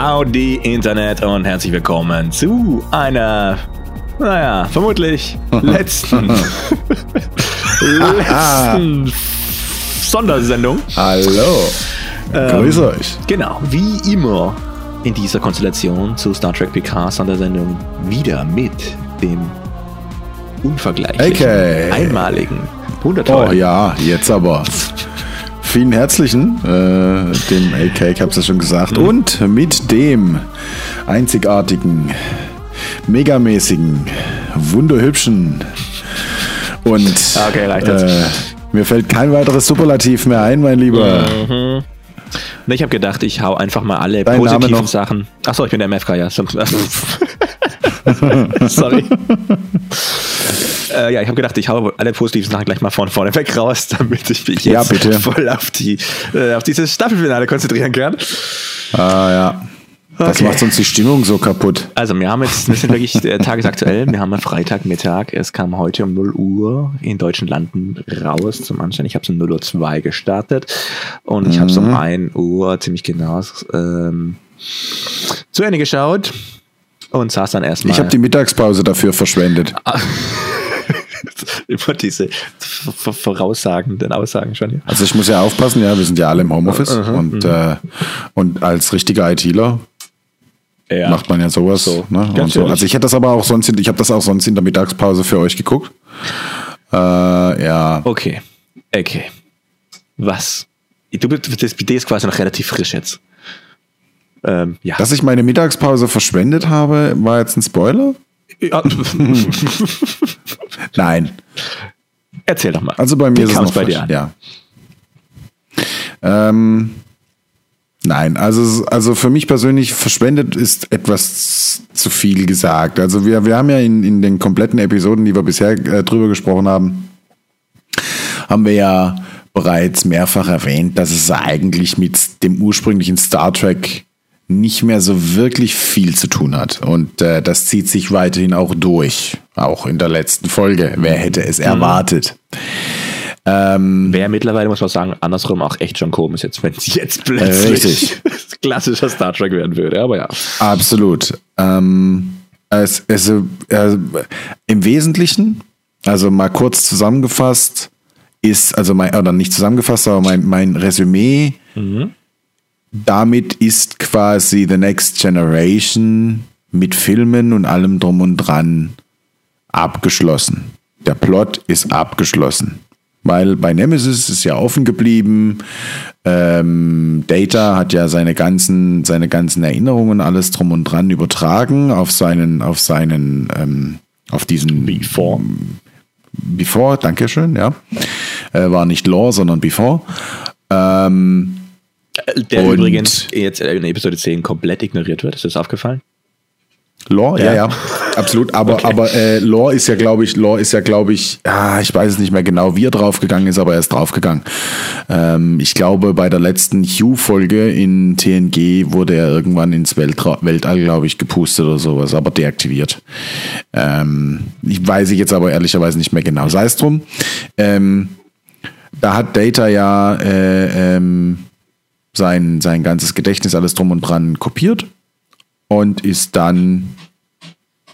Howdy Internet und herzlich willkommen zu einer, naja, vermutlich letzten, letzten Sondersendung. Hallo. Ähm, Grüße euch. Genau, wie immer in dieser Konstellation zu Star Trek PK Sondersendung wieder mit dem unvergleichlichen, Okay. einmaligen, Oh wundertollen, ja, jetzt aber. Vielen herzlichen, äh, dem AK, ich hab's ja schon gesagt, Mhm. und mit dem einzigartigen, megamäßigen, wunderhübschen und Okay, reicht jetzt. äh, mir fällt kein weiteres Superlativ mehr ein, mein Lieber. Ne, Ich habe gedacht, ich hau einfach mal alle Dein positiven? Sachen. Achso, ich bin der MFK, ja. Sorry. äh, ja, ich habe gedacht, ich hau alle positiven Sachen gleich mal von vorne weg raus, damit ich mich Ja, jetzt bitte. voll auf, die, äh, auf dieses Staffelfinale konzentrieren kann. Ah ja. Das Okay. macht uns die Stimmung so kaputt. Also, wir haben jetzt, wir sind wirklich äh, tagesaktuell. Wir haben Freitagmittag. Es kam heute um 0 Uhr in deutschen Landen raus zum Anschein. Ich habe es um 0 Uhr 2 gestartet und ich habe es um 1 Uhr ziemlich genau ähm, zu Ende geschaut und saß dann erstmal. Ich habe die Mittagspause dafür verschwendet. immer diese voraussagenden Aussagen schon. Ja. Also ich muss ja aufpassen, ja, wir sind ja alle im Homeoffice und, äh, und als richtiger ITler Ja. macht man ja sowas. So, ne? so. Also ich hätte das aber auch sonst, in- ich habe das auch sonst in der Mittagspause für euch geguckt. Äh, ja, Okay. Okay. Was? Du, bist- das BD ist quasi noch relativ frisch jetzt. Ähm, ja. dass ich meine Mittagspause verschwendet habe, war jetzt ein Spoiler? ja. Nein. Erzähl doch mal. Also bei mir Wie ist es noch bei dir an? Ja. Ähm, nein, also, also für mich persönlich verschwendet ist etwas zu viel gesagt. Also wir, wir haben ja in, in den kompletten Episoden, die wir bisher äh, drüber gesprochen haben, haben wir ja bereits mehrfach erwähnt, dass es eigentlich mit dem ursprünglichen Star Trek nicht mehr so wirklich viel zu tun hat. Und äh, das zieht sich weiterhin auch durch. Auch in der letzten Folge. Wer hätte es erwartet? Wäre mittlerweile, muss man sagen, andersrum auch echt schon komisch jetzt, wenn es jetzt plötzlich klassischer Star Trek werden würde. Aber ja. Absolut. Ähm, es, es, äh, Im Wesentlichen, also mal kurz zusammengefasst, ist, also mein, oder nicht zusammengefasst, aber mein, mein Resümee, damit ist quasi The Next Generation mit Filmen und allem drum und dran abgeschlossen. Der Plot ist abgeschlossen. Weil bei Nemesis ist ja offen geblieben. Ähm, Data hat ja seine ganzen, seine ganzen Erinnerungen, alles drum und dran übertragen auf seinen, auf seinen, ähm, auf diesen Before. Before, Dankeschön, ja. Äh, war nicht Law, sondern Before. Ähm, Der Und- übrigens jetzt in Episode 10 komplett ignoriert wird. Ist das aufgefallen? Law, ja, Ja. ja, absolut. Aber, Okay. aber äh, Law ist ja, glaube ich, Law ist ja, glaube ich, ah, ich weiß es nicht mehr genau, wie er draufgegangen ist, aber er ist draufgegangen. Ähm, ich glaube, bei der letzten Hugh-Folge in TNG wurde er irgendwann ins Weltra Weltall, glaube ich, gepustet oder sowas, aber deaktiviert. Ähm, ich weiß ich jetzt aber ehrlicherweise nicht mehr genau. Sei es drum. Ähm, da hat Data ja äh, ähm, sein, sein ganzes Gedächtnis, alles drum und dran kopiert und ist dann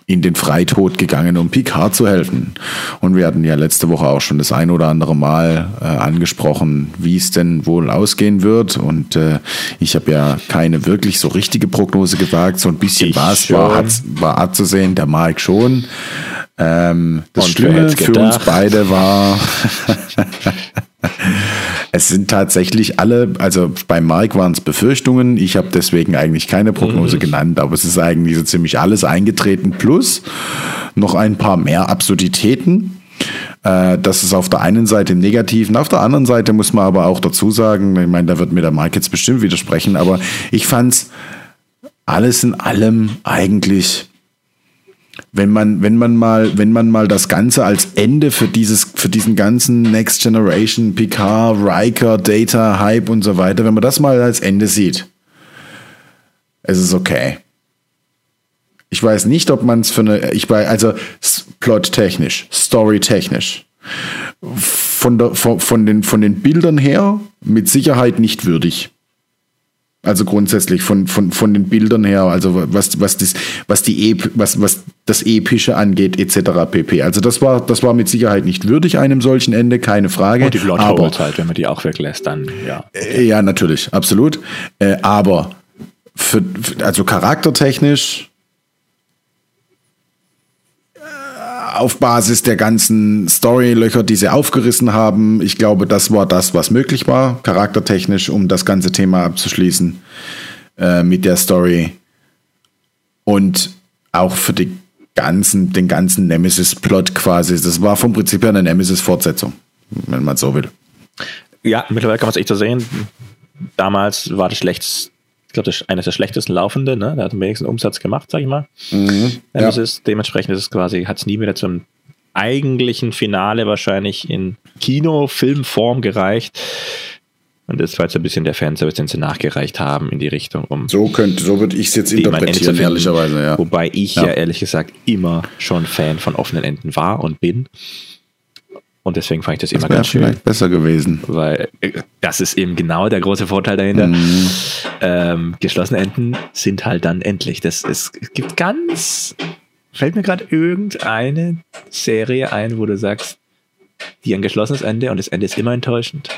in den Freitod gegangen, um Picard zu helfen. Und wir hatten ja letzte Woche auch schon das ein oder andere Mal äh, angesprochen, wie es denn wohl ausgehen wird. Und äh, ich habe ja keine wirklich so richtige Prognose gewagt. So ein bisschen was schon. war, war abzusehen, der Mike schon. Ähm, das Und Schlimme für uns beide war, es sind tatsächlich alle, also bei Mark waren es Befürchtungen. Ich habe deswegen eigentlich keine Prognose genannt, aber es ist eigentlich so ziemlich alles eingetreten. Plus noch ein paar mehr Absurditäten. Äh, Das ist auf der einen Seite im Negativen. Auf der anderen Seite muss man aber auch dazu sagen, ich meine, da wird mir der Mark jetzt bestimmt widersprechen, aber ich fand's alles in allem eigentlich wenn man, wenn man mal, wenn man mal das Ganze als Ende für dieses, für diesen ganzen Next Generation, Picard, Riker, Data, Hype und so weiter, wenn man das mal als Ende sieht, es ist okay. Ich weiß nicht, ob man es für eine, ich weiß, also plottechnisch, storytechnisch, von, der, von, von, den, von den Bildern her mit Sicherheit nicht würdig. Also grundsätzlich von, von, von den Bildern her, also was, was, das, was, die Ep was, was das Epische angeht, etc. pp. Also das war, das war mit Sicherheit nicht würdig einem solchen Ende, keine Frage. Und die Plotholes halt, wenn man die auch weglässt, dann ja. Äh, ja, natürlich, absolut. Äh, aber für, also charaktertechnisch auf Basis der ganzen Storylöcher, die sie aufgerissen haben. Ich glaube, das war das, was möglich war, charaktertechnisch, um das ganze Thema abzuschließen äh, mit der Story. Und auch für die ganzen, den ganzen Nemesis-Plot quasi. Das war vom Prinzip her eine Nemesis-Fortsetzung, wenn man so will. Ja, mittlerweile kann man es echt so sehen. Damals war das schlechteste glaube, das ist eines der schlechtesten laufenden, ne? Der hat am wenigsten Umsatz gemacht, sag ich mal. Mhm, ja. ist, dementsprechend ist es quasi, hat es nie wieder zum eigentlichen Finale wahrscheinlich in Kino-Filmform gereicht. Und das war jetzt ein bisschen der Fanservice, den sie nachgereicht haben in die Richtung, um. So könnte, so würde ich es jetzt interpretieren, ehrlicherweise, ja. Wobei ich ja. ja ehrlich gesagt immer schon Fan von offenen Enden war und bin. Und deswegen fand ich das, das immer ganz schön. vielleicht besser gewesen. Weil äh, das ist eben genau der große Vorteil dahinter. Mhm. Ähm, geschlossene Enden sind halt dann endlich. Das, es gibt ganz, fällt mir gerade irgendeine Serie ein, wo du sagst, die ein geschlossenes Ende und das Ende ist immer enttäuschend.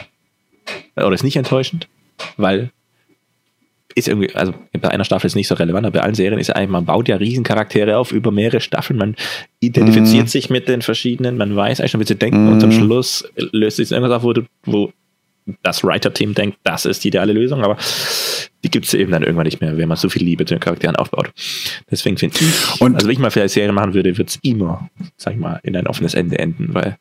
Oder ist nicht enttäuschend, weil ist irgendwie, also bei einer Staffel ist nicht so relevant, aber bei allen Serien ist eigentlich, man baut ja Riesencharaktere auf über mehrere Staffeln, man identifiziert mm. sich mit den verschiedenen, man weiß eigentlich schon, wie sie denken mm. und zum mhm. Schluss löst sich irgendwas auf, wo, du, wo das Writer-Team denkt, das ist die ideale Lösung, aber die gibt es eben dann irgendwann nicht mehr, wenn man so viel Liebe zu den Charakteren aufbaut. Deswegen finde ich, und also wenn ich mal für eine Serie machen würde, wird es immer, sag ich mal, in ein offenes Ende enden, weil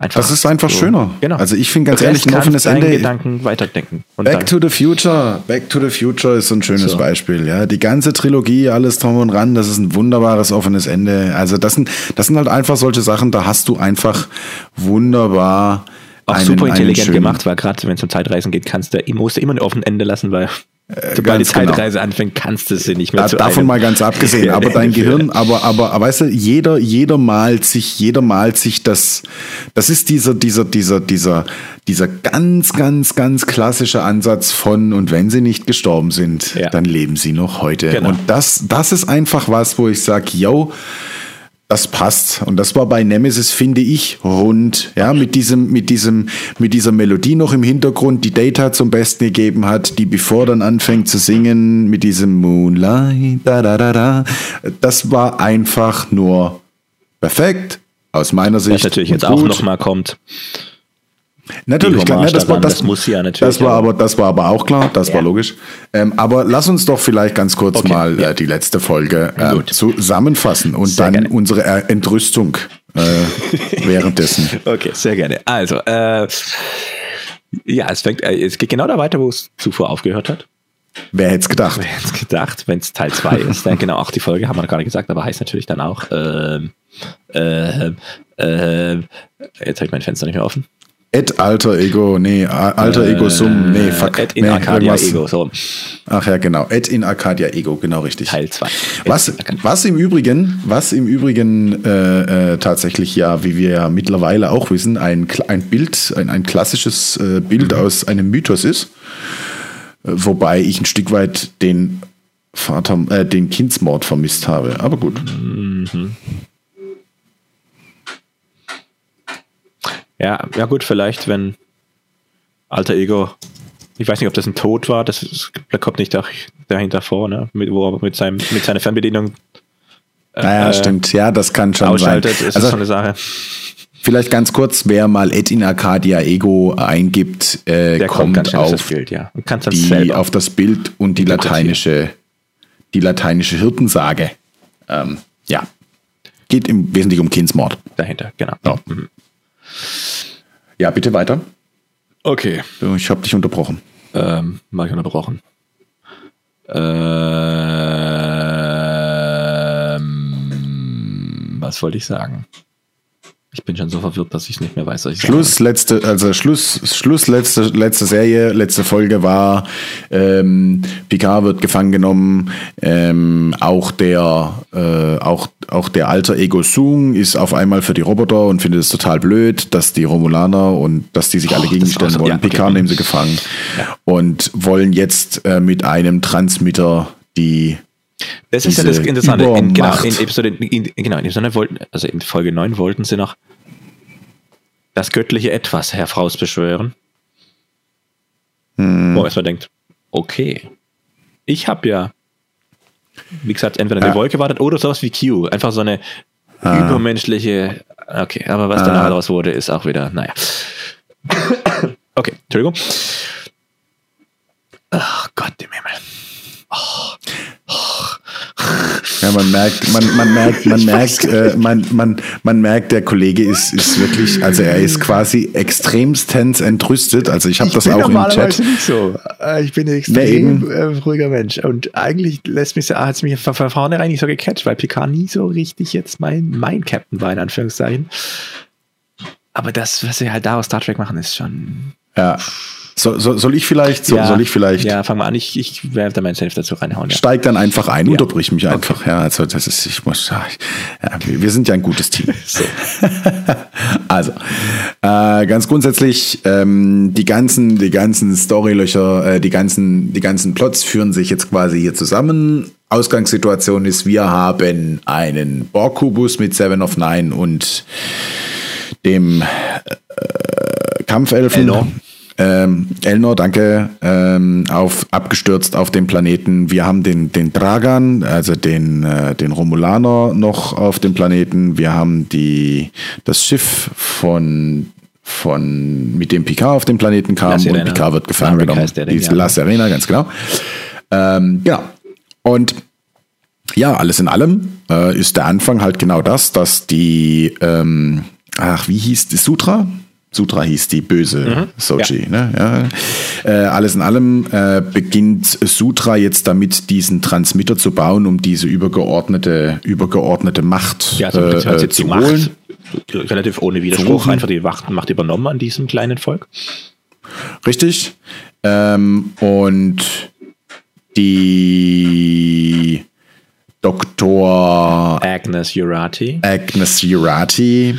Einfach das ist einfach so. schöner. Genau. Also ich finde ganz ehrlich ein offenes Ende. Gedanken weiterdenken. Back to the Future. Back to the Future ist so ein schönes so. Beispiel. Ja, die ganze Trilogie, alles drum und ran, das ist ein wunderbares offenes Ende. Also das sind, das sind halt einfach solche Sachen. Da hast du einfach wunderbar auch einen, super intelligent gemacht, weil gerade wenn es um Zeitreisen geht, kannst du, musst du immer ein offenes Ende lassen, weil Sobald die genau. Zeitreise genau. anfängt, kannst du sie nicht mehr da, zu Davon mal ganz abgesehen, aber dein Gehirn, aber, aber, aber weißt du, jeder, jeder malt sich, jeder malt sich das, das ist dieser, dieser, dieser, dieser, dieser ganz, ganz, ganz klassische Ansatz von, und wenn sie nicht gestorben sind, ja. dann leben sie noch heute. Genau. Und das, das ist einfach was, wo ich sage, yo, das passt. Und das war bei Nemesis, finde ich, rund. Ja, mit diesem, mit diesem, mit dieser Melodie noch im Hintergrund, die Data zum Besten gegeben hat, die bevor dann anfängt zu singen, mit diesem Moonlight, da, da, da, da. Das war einfach nur perfekt. Aus meiner Sicht. Was natürlich jetzt gut. auch nochmal kommt. Natürlich, klar, ne, das, war, das, das, muss ja natürlich. Das war, aber, das war aber auch klar, das ja. war logisch. Ähm, aber lass uns doch vielleicht ganz kurz okay, mal ja. äh, die letzte Folge äh, zusammenfassen und sehr dann gerne. unsere Entrüstung äh, währenddessen. Okay, sehr gerne. Also, äh, ja, es, fängt, äh, es geht genau da weiter, wo es zuvor aufgehört hat. Wer hätte es gedacht? Wer hätte es gedacht, wenn es Teil 2 ist, dann genau auch die Folge, haben wir noch gar nicht gesagt, aber heißt natürlich dann auch, ähm, äh, äh, jetzt habe ich mein Fenster nicht mehr offen. Ed Alter Ego, nee, Alter äh, Ego Sum, nee, fuck. Ed in nee, Arcadia irgendwas. Ego, so. Ach ja, genau. Ed in Arcadia Ego, genau richtig. Teil 2. Was, was im Übrigen, was im Übrigen äh, äh, tatsächlich ja, wie wir ja mittlerweile auch wissen, ein, ein Bild, ein, ein klassisches äh, Bild mhm. aus einem Mythos ist. Wobei ich ein Stück weit den Vater, äh, den Kindsmord vermisst habe. Aber gut. Mhm. Ja, ja gut, vielleicht, wenn Alter Ego, ich weiß nicht, ob das ein Tod war, das, das kommt nicht dahinter vor, ne? Mit, wo er mit, seinem, mit seiner Fernbedienung äh, naja, stimmt, ja, das kann schon sein. ist also, schon eine Sache. Vielleicht ganz kurz, wer mal Ed in Arcadia Ego eingibt, äh, kommt, kommt auf, das Bild, ja. die, auf das Bild und die lateinische, die lateinische Hirtensage. Ähm, ja, geht im Wesentlichen um Kindsmord. Dahinter, genau. Ja. Mhm. Ja, bitte weiter. Okay. Ich habe dich unterbrochen. Ähm, war ich unterbrochen. Ähm, was wollte ich sagen? Ich bin schon so verwirrt, dass ich nicht mehr weiß, was ich Schluss, sage. letzte, also Schluss, Schluss, letzte, letzte Serie, letzte Folge war, ähm, Picard wird gefangen genommen, ähm, auch der, äh, auch, auch der alter Ego Sung ist auf einmal für die Roboter und findet es total blöd, dass die Romulaner und dass die sich alle gegenstellen wollen. Ja, Picard okay. nehmen sie gefangen ja. und wollen jetzt äh, mit einem Transmitter die das ist ja das Interessante. In, genau, in Episode, in, genau, in Episode wollten, also in Folge 9 wollten sie noch das göttliche Etwas herausbeschwören. Hm. Wo man erstmal denkt, okay, ich habe ja, wie gesagt, entweder eine ja. Wolke wartet oder sowas wie Q. Einfach so eine ah. übermenschliche, okay, aber was ah. danach daraus wurde, ist auch wieder, naja. okay, Entschuldigung. Ach Gott im Himmel. Oh. Ja, man merkt, man, man merkt, man merkt, äh, man, man, man merkt, der Kollege ist, ist wirklich, also er ist quasi extremstens entrüstet. Also ich habe das auch im Chat. Nicht so. Äh, ich bin ein extrem äh, ruhiger Mensch und eigentlich lässt mich, hat es mich von vornherein nicht so gecatcht, weil Picard nie so richtig jetzt mein, mein Captain war in Anführungszeichen. Aber das, was sie halt da aus Star Trek machen, ist schon. Ja. So, so, soll ich vielleicht, so, ja, soll ich vielleicht? Ja, fang mal an, ich, ich werde da meinen Senf dazu reinhauen. Ja. Steig dann einfach ein, ja. unterbrich mich einfach. Okay. Ja, also das ist, ich muss, ja, wir sind ja ein gutes Team. So. also, äh, ganz grundsätzlich, ähm, die ganzen, die ganzen Storylöcher, äh, die ganzen, die ganzen Plots führen sich jetzt quasi hier zusammen. Ausgangssituation ist, wir haben einen Borg-Kubus mit Seven of Nine und dem äh, Kampfelfen. Elnor. Ähm, Elnor, danke, ähm, auf, abgestürzt auf dem Planeten. Wir haben den, den Dragan, also den, äh, den Romulaner noch auf dem Planeten. Wir haben die, das Schiff von von mit dem Picard auf den Planeten kam und Picard wird gefangen genommen. Die ja. La Serena, ganz genau. Ähm, genau. Und ja, alles in allem äh, ist der Anfang halt genau das, dass die, ähm, ach, wie hieß die Sutra? Sutra hieß die böse mhm. Sochi. Ja. Ne? Ja. Äh, alles in allem äh, beginnt Sutra jetzt damit, diesen Transmitter zu bauen, um diese übergeordnete, übergeordnete Macht ja, also, äh, jetzt zu die holen. Macht, relativ ohne Widerspruch, einfach die Macht übernommen an diesem kleinen Volk. Richtig. Ähm, und die Dr. Agnes Jurati. Agnes Jurati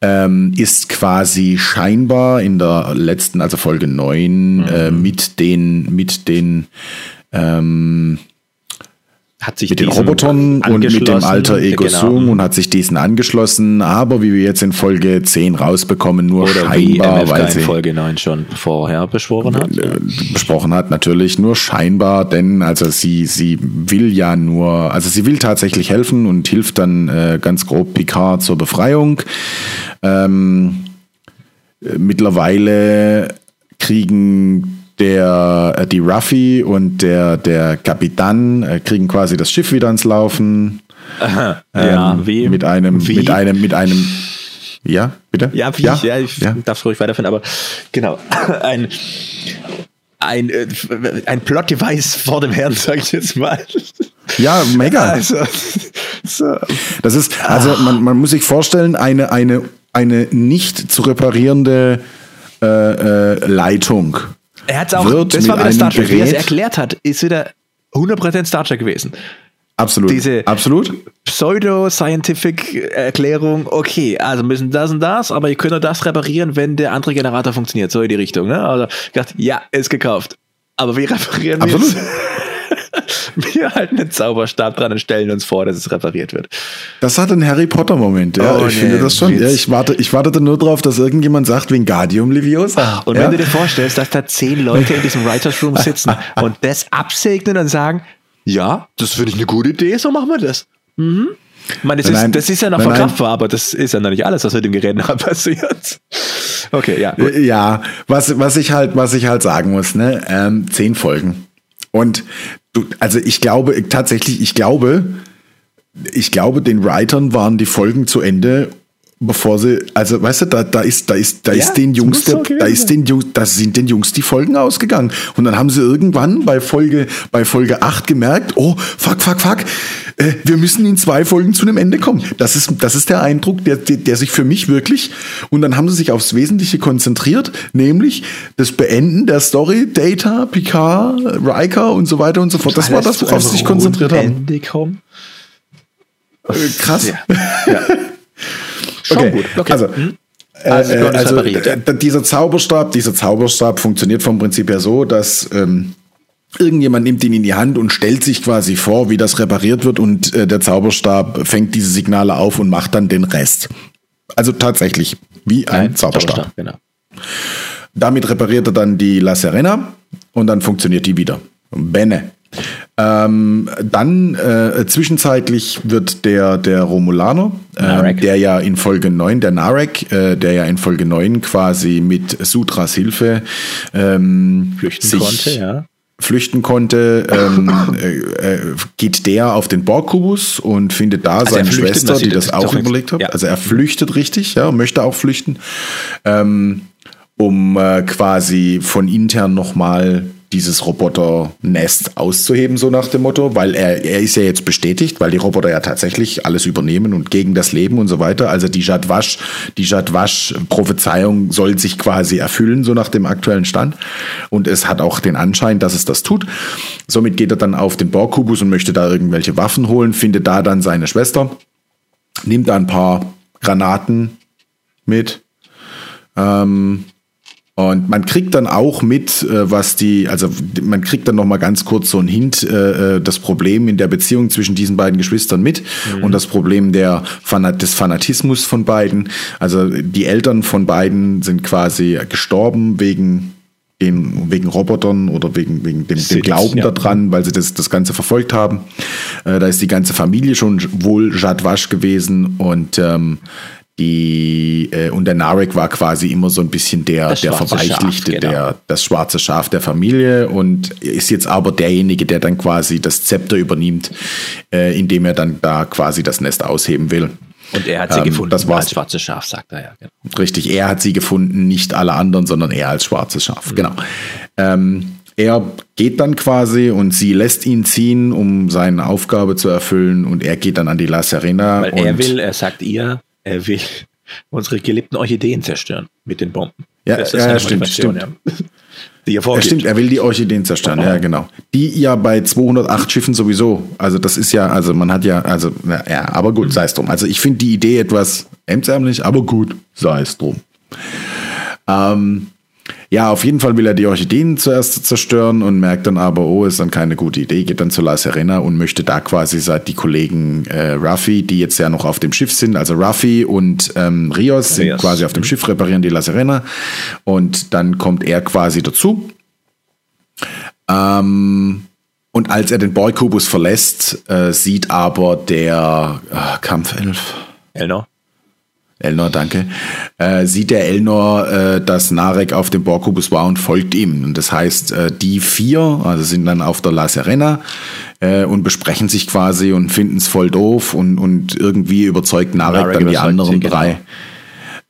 ähm, ist quasi scheinbar in der letzten, also Folge 9, mhm. äh, mit den, mit den ähm, hat sich mit den Robotern und mit dem alter Ego genau. Zoom und hat sich diesen angeschlossen, aber wie wir jetzt in Folge 10 rausbekommen, nur Oder scheinbar, wie weil sie in Folge 9 schon vorher beschworen hat. Äh, besprochen hat, natürlich nur scheinbar, denn also sie, sie will ja nur, also sie will tatsächlich helfen und hilft dann äh, ganz grob Picard zur Befreiung. Ähm, mittlerweile kriegen der, äh, die Ruffy und der, der Kapitän äh, kriegen quasi das Schiff wieder ans Laufen. Aha, ähm, ja, wie? Mit einem, wie? mit einem, mit einem, ja, bitte? Ja, wie? Ja, ja ich ja. darf ruhig weiterführen, aber genau, ein, ein, äh, ein Plot-Device vor dem Herrn, sage ich jetzt mal. Ja, mega. Also, so. Das ist, also man, man muss sich vorstellen, eine, eine, eine nicht zu reparierende äh, äh, Leitung er hat auch, das war wieder Star Trek, wie er es erklärt hat, ist wieder 100% Star Trek gewesen. Absolut. Diese Absolut. Pseudo-Scientific Erklärung, okay, also müssen das und das, aber ihr könnt nur das reparieren, wenn der andere Generator funktioniert, so in die Richtung. Ne? Also gedacht, ja, ist gekauft. Aber wir reparieren Absolut. wir halten einen Zauberstab dran und stellen uns vor, dass es repariert wird. Das hat einen Harry Potter Moment, ja. Oh, ich nee, finde das schon. Ja, ich, warte, ich wartete nur darauf, dass irgendjemand sagt, Wingardium Leviosa. Ach, und ja? wenn du dir vorstellst, dass da zehn Leute in diesem Writers Room sitzen und das absegnen und sagen, ja, das finde ich eine gute Idee, so machen wir das. Mhm. Ich meine, das, nein, ist, das ist ja noch nein, verkraftbar, aber das ist ja noch nicht alles, was mit dem Gerät nachher passiert. Okay, ja. Gut. Ja, was, was ich halt, was ich halt sagen muss, ne, ähm, zehn Folgen. Und du, also ich glaube tatsächlich, ich glaube, ich glaube, den Writern waren die Folgen zu Ende bevor sie, also weißt du, da, da ist, da ist, da ja, ist den Jungs, der, da ist den Jungs, da sind den Jungs die Folgen ausgegangen. Und dann haben sie irgendwann bei Folge, bei Folge 8 gemerkt, oh, fuck, fuck, fuck, äh, wir müssen in zwei Folgen zu einem Ende kommen. Das ist, das ist der Eindruck, der, der, der sich für mich wirklich, und dann haben sie sich aufs Wesentliche konzentriert, nämlich das Beenden der Story, Data, Picard, Riker und so weiter und so fort. Das war das, worauf sie sich konzentriert haben. Kommen. Äh, krass. Ja. ja. Schon okay. gut. Okay. Also, hm? Äh, also, äh, also dieser Zauberstab, dieser Zauberstab funktioniert vom Prinzip her so, dass ähm, irgendjemand nimmt ihn in die Hand und stellt sich quasi vor, wie das repariert wird und äh, der Zauberstab fängt diese Signale auf und macht dann den Rest. Also tatsächlich wie ein Nein, Zauberstab. Zauberstab genau. Damit repariert er dann die La Serena und dann funktioniert die wieder. Bene. Ähm, dann äh, zwischenzeitlich wird der, der Romulaner, äh, der ja in Folge 9, der Narek, äh, der ja in Folge 9 quasi mit Sutras Hilfe ähm, flüchten sich konnte, ja. Flüchten konnte, ähm, äh, äh, geht der auf den Borgkubus und findet da also seine Schwester, die das, das auch überlegt hat. Ja. Also er flüchtet richtig, ja, möchte auch flüchten, ähm, um äh, quasi von intern nochmal dieses Roboter-Nest auszuheben, so nach dem Motto, weil er, er ist ja jetzt bestätigt, weil die Roboter ja tatsächlich alles übernehmen und gegen das Leben und so weiter. Also die Jadwasch, die Jadwasch-Prophezeiung soll sich quasi erfüllen, so nach dem aktuellen Stand. Und es hat auch den Anschein, dass es das tut. Somit geht er dann auf den Borgkubus und möchte da irgendwelche Waffen holen, findet da dann seine Schwester, nimmt da ein paar Granaten mit, ähm, und man kriegt dann auch mit, äh, was die, also man kriegt dann noch mal ganz kurz so ein Hint, äh, äh, das Problem in der Beziehung zwischen diesen beiden Geschwistern mit mhm. und das Problem der Fanat des Fanatismus von beiden. Also die Eltern von beiden sind quasi gestorben wegen den, wegen Robotern oder wegen, wegen dem, dem Glauben ja. daran, weil sie das, das Ganze verfolgt haben. Äh, da ist die ganze Familie schon wohl Jadwasch gewesen und ähm, die äh, und der Narek war quasi immer so ein bisschen der, der Verweichlichte, Schaf, genau. der, das schwarze Schaf der Familie und ist jetzt aber derjenige, der dann quasi das Zepter übernimmt, äh, indem er dann da quasi das Nest ausheben will. Und er hat sie ähm, gefunden das als schwarzes Schaf, sagt er ja. Genau. Richtig, er hat sie gefunden, nicht alle anderen, sondern er als schwarzes Schaf. Mhm. Genau. Ähm, er geht dann quasi und sie lässt ihn ziehen, um seine Aufgabe zu erfüllen und er geht dann an die La Serena. Weil er will, er sagt ihr, er will unsere geliebten Orchideen zerstören mit den Bomben. Ja, das ist ja stimmt, stimmt. Ja. Die er ja, stimmt, er will die Orchideen zerstören, ja, genau. Die ja bei 208 Schiffen sowieso. Also, das ist ja, also man hat ja, also, ja, aber gut, sei es drum. Also, ich finde die Idee etwas hemdsärmlich, aber gut, sei es drum. Ähm, ja, auf jeden Fall will er die Orchideen zuerst zerstören und merkt dann aber, oh, ist dann keine gute Idee, geht dann zu La Serena und möchte da quasi seit die Kollegen äh, Ruffy, die jetzt ja noch auf dem Schiff sind, also Ruffy und ähm, Rios sind Rios. quasi auf dem mhm. Schiff, reparieren die La Serena und dann kommt er quasi dazu. Ähm, und als er den Boykubus verlässt, äh, sieht aber der äh, Kampfelf. Elnor. Elnor, danke, äh, sieht der Elnor, äh, dass Narek auf dem Borkubus war und folgt ihm. Und das heißt, äh, die vier, also sind dann auf der La Serena äh, und besprechen sich quasi und finden es voll doof und, und irgendwie überzeugt Narek, Narek dann die anderen genau. drei.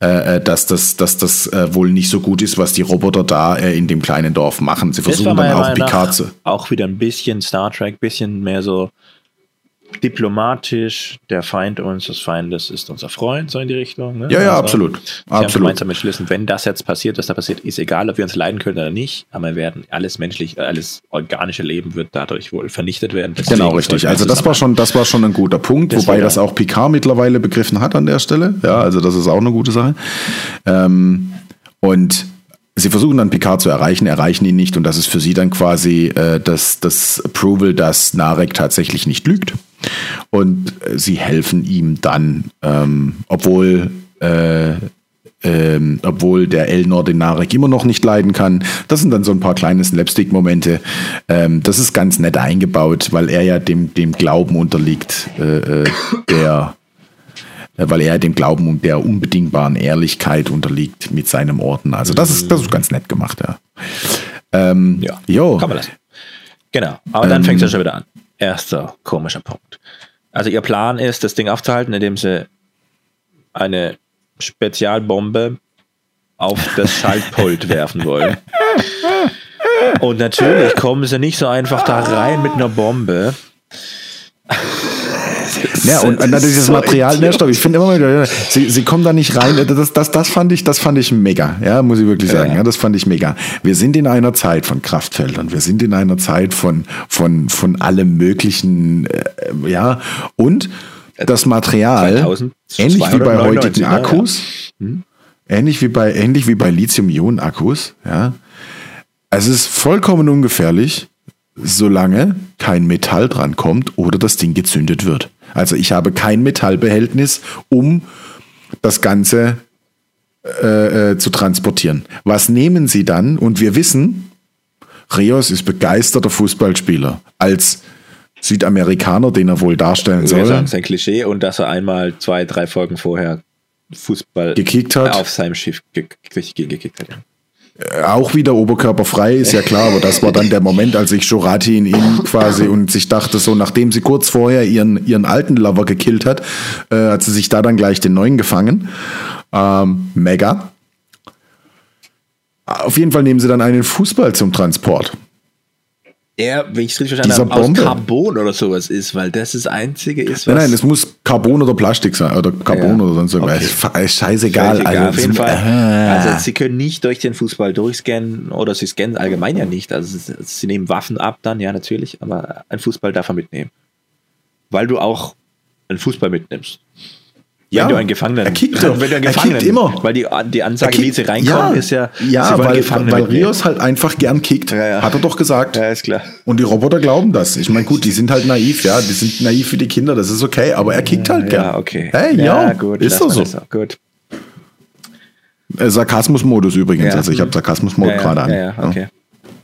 Äh, dass das, dass das wohl nicht so gut ist, was die Roboter da in dem kleinen Dorf machen. Sie versuchen dann auch Picard zu. Auch wieder ein bisschen Star Trek, bisschen mehr so diplomatisch, der Feind unseres Feindes ist unser Freund, so in die Richtung. Ne? Ja, ja, also, absolut. Sie absolut. haben gemeinsam beschlossen, wenn das jetzt passiert, was da passiert, ist egal, ob wir uns leiden können oder nicht, aber wir werden alles menschlich, alles organische Leben wird dadurch wohl vernichtet werden. Deswegen genau, richtig. Also das war schon, das war schon ein guter Punkt, das wobei das auch Picard mittlerweile begriffen hat an der Stelle. Ja, also das ist auch eine gute Sache. Ähm, und Sie versuchen dann Picard zu erreichen, erreichen ihn nicht und das ist für sie dann quasi äh, das, das Approval, dass Narek tatsächlich nicht lügt. Und äh, sie helfen ihm dann, ähm, obwohl, äh, ähm, obwohl der Elnor den Narek immer noch nicht leiden kann. Das sind dann so ein paar kleine Slapstick-Momente. Ähm, das ist ganz nett eingebaut, weil er ja dem, dem Glauben unterliegt, äh, äh der weil er dem Glauben und der unbedingbaren Ehrlichkeit unterliegt mit seinem Orden. Also das ist, das ist ganz nett gemacht, ja. Ähm, ja, jo. kann man lassen. Genau, aber dann ähm, fängt es ja schon wieder an. Erster komischer Punkt. Also ihr Plan ist, das Ding aufzuhalten, indem sie eine Spezialbombe auf das Schaltpult werfen wollen. Und natürlich kommen sie nicht so einfach da rein mit einer Bombe. Ja, und dann dieses so Material, ne, stopp, ich finde immer wieder, sie, sie kommen da nicht rein. Das, das, das fand ich, das fand ich mega, ja, muss ich wirklich sagen. Ja. ja. das fand ich mega. Wir sind in einer Zeit von Kraftfeldern, wir sind in einer Zeit von, von, von allem möglichen, äh, ja, und das Material, 2000, ähnlich wie bei heutigen Akkus, ja. hm? ähnlich wie bei, ähnlich wie bei Lithium-Ionen-Akkus, ja, es ist vollkommen ungefährlich, solange kein Metall dran kommt oder das Ding gezündet wird. Also ich habe kein Metallbehältnis, um das Ganze äh, äh, zu transportieren. Was nehmen Sie dann? Und wir wissen, Rios ist begeisterter Fußballspieler. Als Südamerikaner, den er wohl darstellen soll. Sagen, sein Klischee und dass er einmal zwei, drei Folgen vorher Fußball gekickt hat. auf seinem Schiff gekickt hat. Äh, auch wieder oberkörperfrei, ist ja klar, aber das war dann der Moment, als ich Shorati in ihm quasi und sich dachte, so nachdem sie kurz vorher ihren, ihren alten Lover gekillt hat, äh, hat sie sich da dann gleich den neuen gefangen. Ähm, mega. Auf jeden Fall nehmen sie dann einen Fußball zum Transport der, wenn ich es richtig verstanden habe, aus Carbon oder sowas ist, weil das das einzige ist, was. Nein, nein, es muss Carbon oder Plastik sein oder Carbon ja. oder sonst irgendwas. Okay. Scheißegal. Also, auf jeden Fall. Ah. Also sie können nicht durch den Fußball durchscannen oder sie scannen allgemein ja nicht. Also sie nehmen Waffen ab dann, ja natürlich, aber ein Fußball darf er mitnehmen. Weil du auch einen Fußball mitnimmst. Ja, wenn du einen Gefangenen, er kickt wenn du einen Gefangenen, er kickt immer. Weil die, die Ansage, kickt, wie sie reinkommen, ja, ist ja, ja weil, weil Rios halt einfach gern kickt, ja, ja. hat er doch gesagt. Ja, ist klar. Und die Roboter glauben das. Ich meine, gut, die sind halt naiv, ja, die sind naiv für die Kinder, das ist okay, aber er kickt halt gern. Ja, okay. Hey, ja, gut, ist doch so. Gut. Äh, Sarkasmus-Modus übrigens, also ich habe Sarkasmus-Mode gerade an. Ja, ja, okay.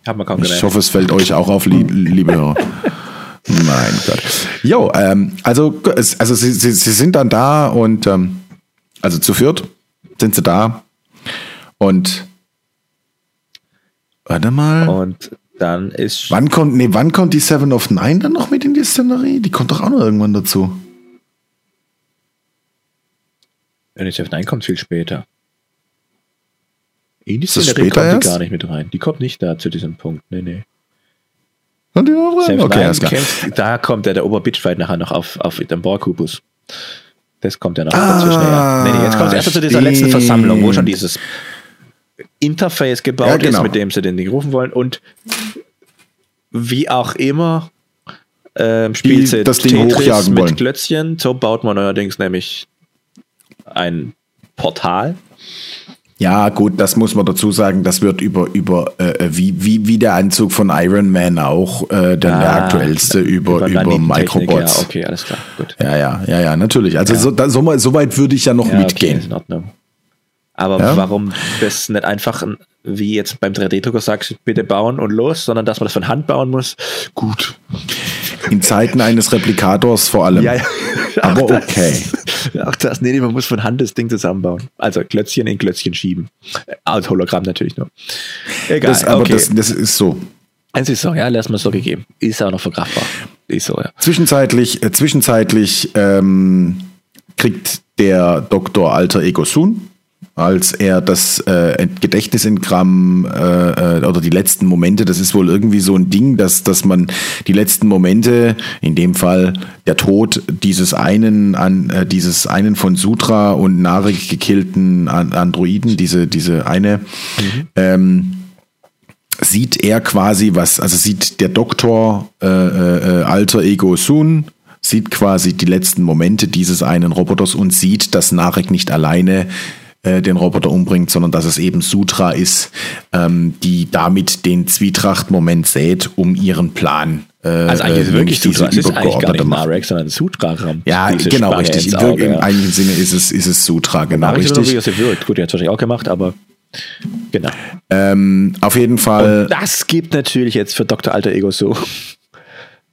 Hab man kaum ich hoffe, es fällt euch auch auf, liebe Hörer. mein Gott. Jo, ähm, also, also sie, sie, sie sind dann da und ähm, also zu viert sind sie da. Und warte mal. Und dann ist. Wann kommt, nee, wann kommt die Seven of Nine dann noch mit in die Szenerie? Die kommt doch auch noch irgendwann dazu. Ja, die Seven of Nine kommt viel später. In die Szenerie kommt die gar nicht mit rein. Die kommt nicht da zu diesem Punkt. Nee, nee. Und die noch rein? Okay, alles klar. Kennst, da kommt der, der Oberbitchfight nachher noch auf, auf dem Borkubus. Das kommt ja noch ah, dazwischen. Ja. Nee, nee, jetzt kommt es erst zu dieser letzten Versammlung, wo schon dieses Interface gebaut ja, genau. ist, mit dem sie den Ding rufen wollen. Und wie auch immer ähm, spielt sie das Ding Tetris mit wollen. Klötzchen. So baut man neuerdings nämlich ein Portal ja, gut, das muss man dazu sagen. Das wird über, über äh, wie, wie, wie der Anzug von Iron Man auch äh, der, ah, der aktuellste über, über, über Microbots. Ja, okay, alles klar. Gut. Ja, ja, ja, ja, natürlich. Also ja. So, da, so, so, weit würde ich ja noch ja, mitgehen. Okay, in Ordnung. Aber ja? warum das nicht einfach, wie jetzt beim 3D-Drucker sagst, bitte bauen und los, sondern dass man das von Hand bauen muss? Gut. In Zeiten eines Replikators vor allem. Ja, ja. Aber das, okay. Auch das, nee, man muss von Hand das Ding zusammenbauen. Also Klötzchen in Klötzchen schieben. Als Hologramm natürlich nur. Egal. Das, aber okay. das, das ist so. Es ist so, ja, lass mal so gegeben. Ist auch noch verkraftbar. Ist so, ja. Zwischenzeitlich, äh, zwischenzeitlich ähm, kriegt der Dr. Alter Ego Sun als er das äh, Gedächtnisingramm äh, äh, oder die letzten Momente, das ist wohl irgendwie so ein Ding, dass, dass man die letzten Momente, in dem Fall der Tod dieses einen an äh, dieses einen von Sutra und Narik gekillten Androiden, diese, diese eine, mhm. ähm, sieht er quasi was, also sieht der Doktor äh, äh, Alter Ego Sun, sieht quasi die letzten Momente dieses einen Roboters und sieht, dass Narek nicht alleine äh, den Roboter umbringt, sondern dass es eben Sutra ist, ähm, die damit den Zwietracht-Moment sät, um ihren Plan äh, also eigentlich ist es äh, wirklich diese es ist eigentlich gar nicht Marek, sondern Sutra-Ram. Ja, genau, Spanne richtig. Im, Auge, Im eigentlichen Sinne ist es, ist es Sutra, genau, Marek richtig. Ist wie wirkt. Gut, er hat es wahrscheinlich auch gemacht, aber genau. Ähm, auf jeden Fall. Und das gibt natürlich jetzt für Dr. Alter Ego so,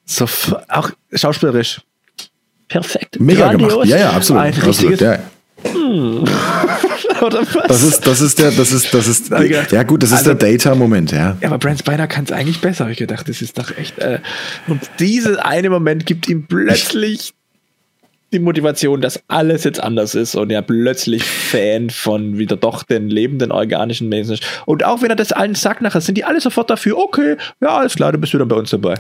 so auch schauspielerisch perfekt. Mega Grandios. gemacht. Ja, ja, absolut. Ein absolut ja. Hm. Oder was? Das ist, das ist der, das ist, das ist, gedacht, ja gut, das ist also, der Data-Moment, ja. Ja, aber Brent Spiner kann es eigentlich besser, habe ich gedacht. Das ist doch echt, äh, und dieser eine Moment gibt ihm plötzlich die Motivation, dass alles jetzt anders ist und er plötzlich Fan von wieder doch den lebenden organischen Menschen ist. Und auch wenn er das allen sagt nachher, sind die alle sofort dafür, okay, ja, alles klar, du bist wieder bei uns dabei.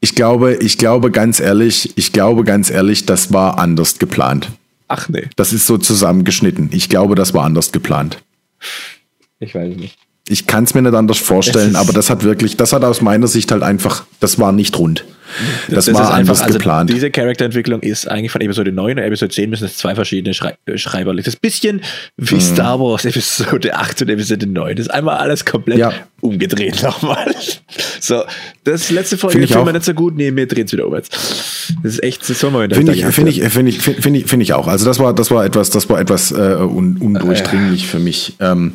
Ich glaube, ich glaube ganz ehrlich, ich glaube ganz ehrlich, das war anders geplant. Ach nee. Das ist so zusammengeschnitten. Ich glaube, das war anders geplant. Ich weiß nicht. Ich kann es mir nicht anders vorstellen, aber das hat wirklich, das hat aus meiner Sicht halt einfach, das war nicht rund. Das, das war anders einfach, geplant. Also diese Charakterentwicklung ist eigentlich von Episode 9 und Episode 10 müssen es zwei verschiedene Schrei äh, Schreiber. Das ist ein bisschen wie mhm. Star Wars Episode 8 und Episode 9. Das ist einmal alles komplett ja. umgedreht nochmal. So, das letzte Folge finden wir nicht so gut. Nee, wir drehen es wieder um jetzt. Das ist echt, das soll man Finde ich, finde ich, finde ich, finde ich, finde ich auch. Also das war, das war etwas, das war etwas äh, un, undurchdringlich äh. für mich. Ähm,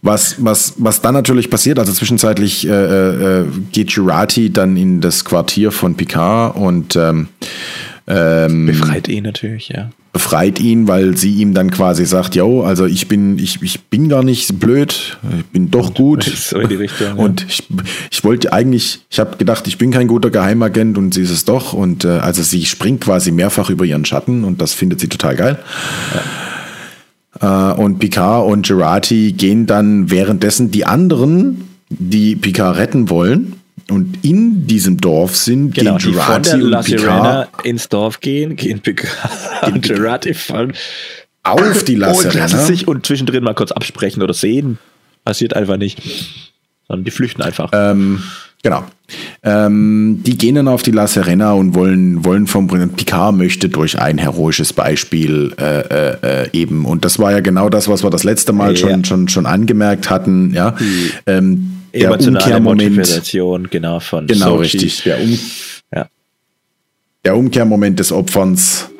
was, was, was dann natürlich passiert, also zwischenzeitlich äh, äh, geht Girati dann in das Quartier von Picard und ähm, ähm, befreit ihn natürlich, ja befreit ihn, weil sie ihm dann quasi sagt, yo, also ich bin, ich, ich bin gar nicht blöd, ich bin doch gut. So in die Richtung, und ja. ich, ich wollte eigentlich, ich habe gedacht, ich bin kein guter Geheimagent und sie ist es doch. Und äh, also sie springt quasi mehrfach über ihren Schatten und das findet sie total geil. Ja. Äh, und Picard und Gerati gehen dann währenddessen die anderen, die Picard retten wollen, und in diesem Dorf sind, genau, gehen Gerati und La Picard ins Dorf gehen, gehen Picard und Gerati von auf die La Serena. Und sich und zwischendrin mal kurz absprechen oder sehen. Passiert einfach nicht. Sondern die flüchten einfach. Ähm, genau. Ähm, die gehen dann auf die La Serena und wollen, wollen vom Picard möchte durch ein heroisches Beispiel äh, äh, äh, eben. Und das war ja genau das, was wir das letzte Mal ja. schon, schon, schon angemerkt hatten. Ja. Ähm, der Umkehrmoment. Motivation, genau, von Genau, Sochi. richtig. Der, um, ja. der Umkehrmoment des Opferns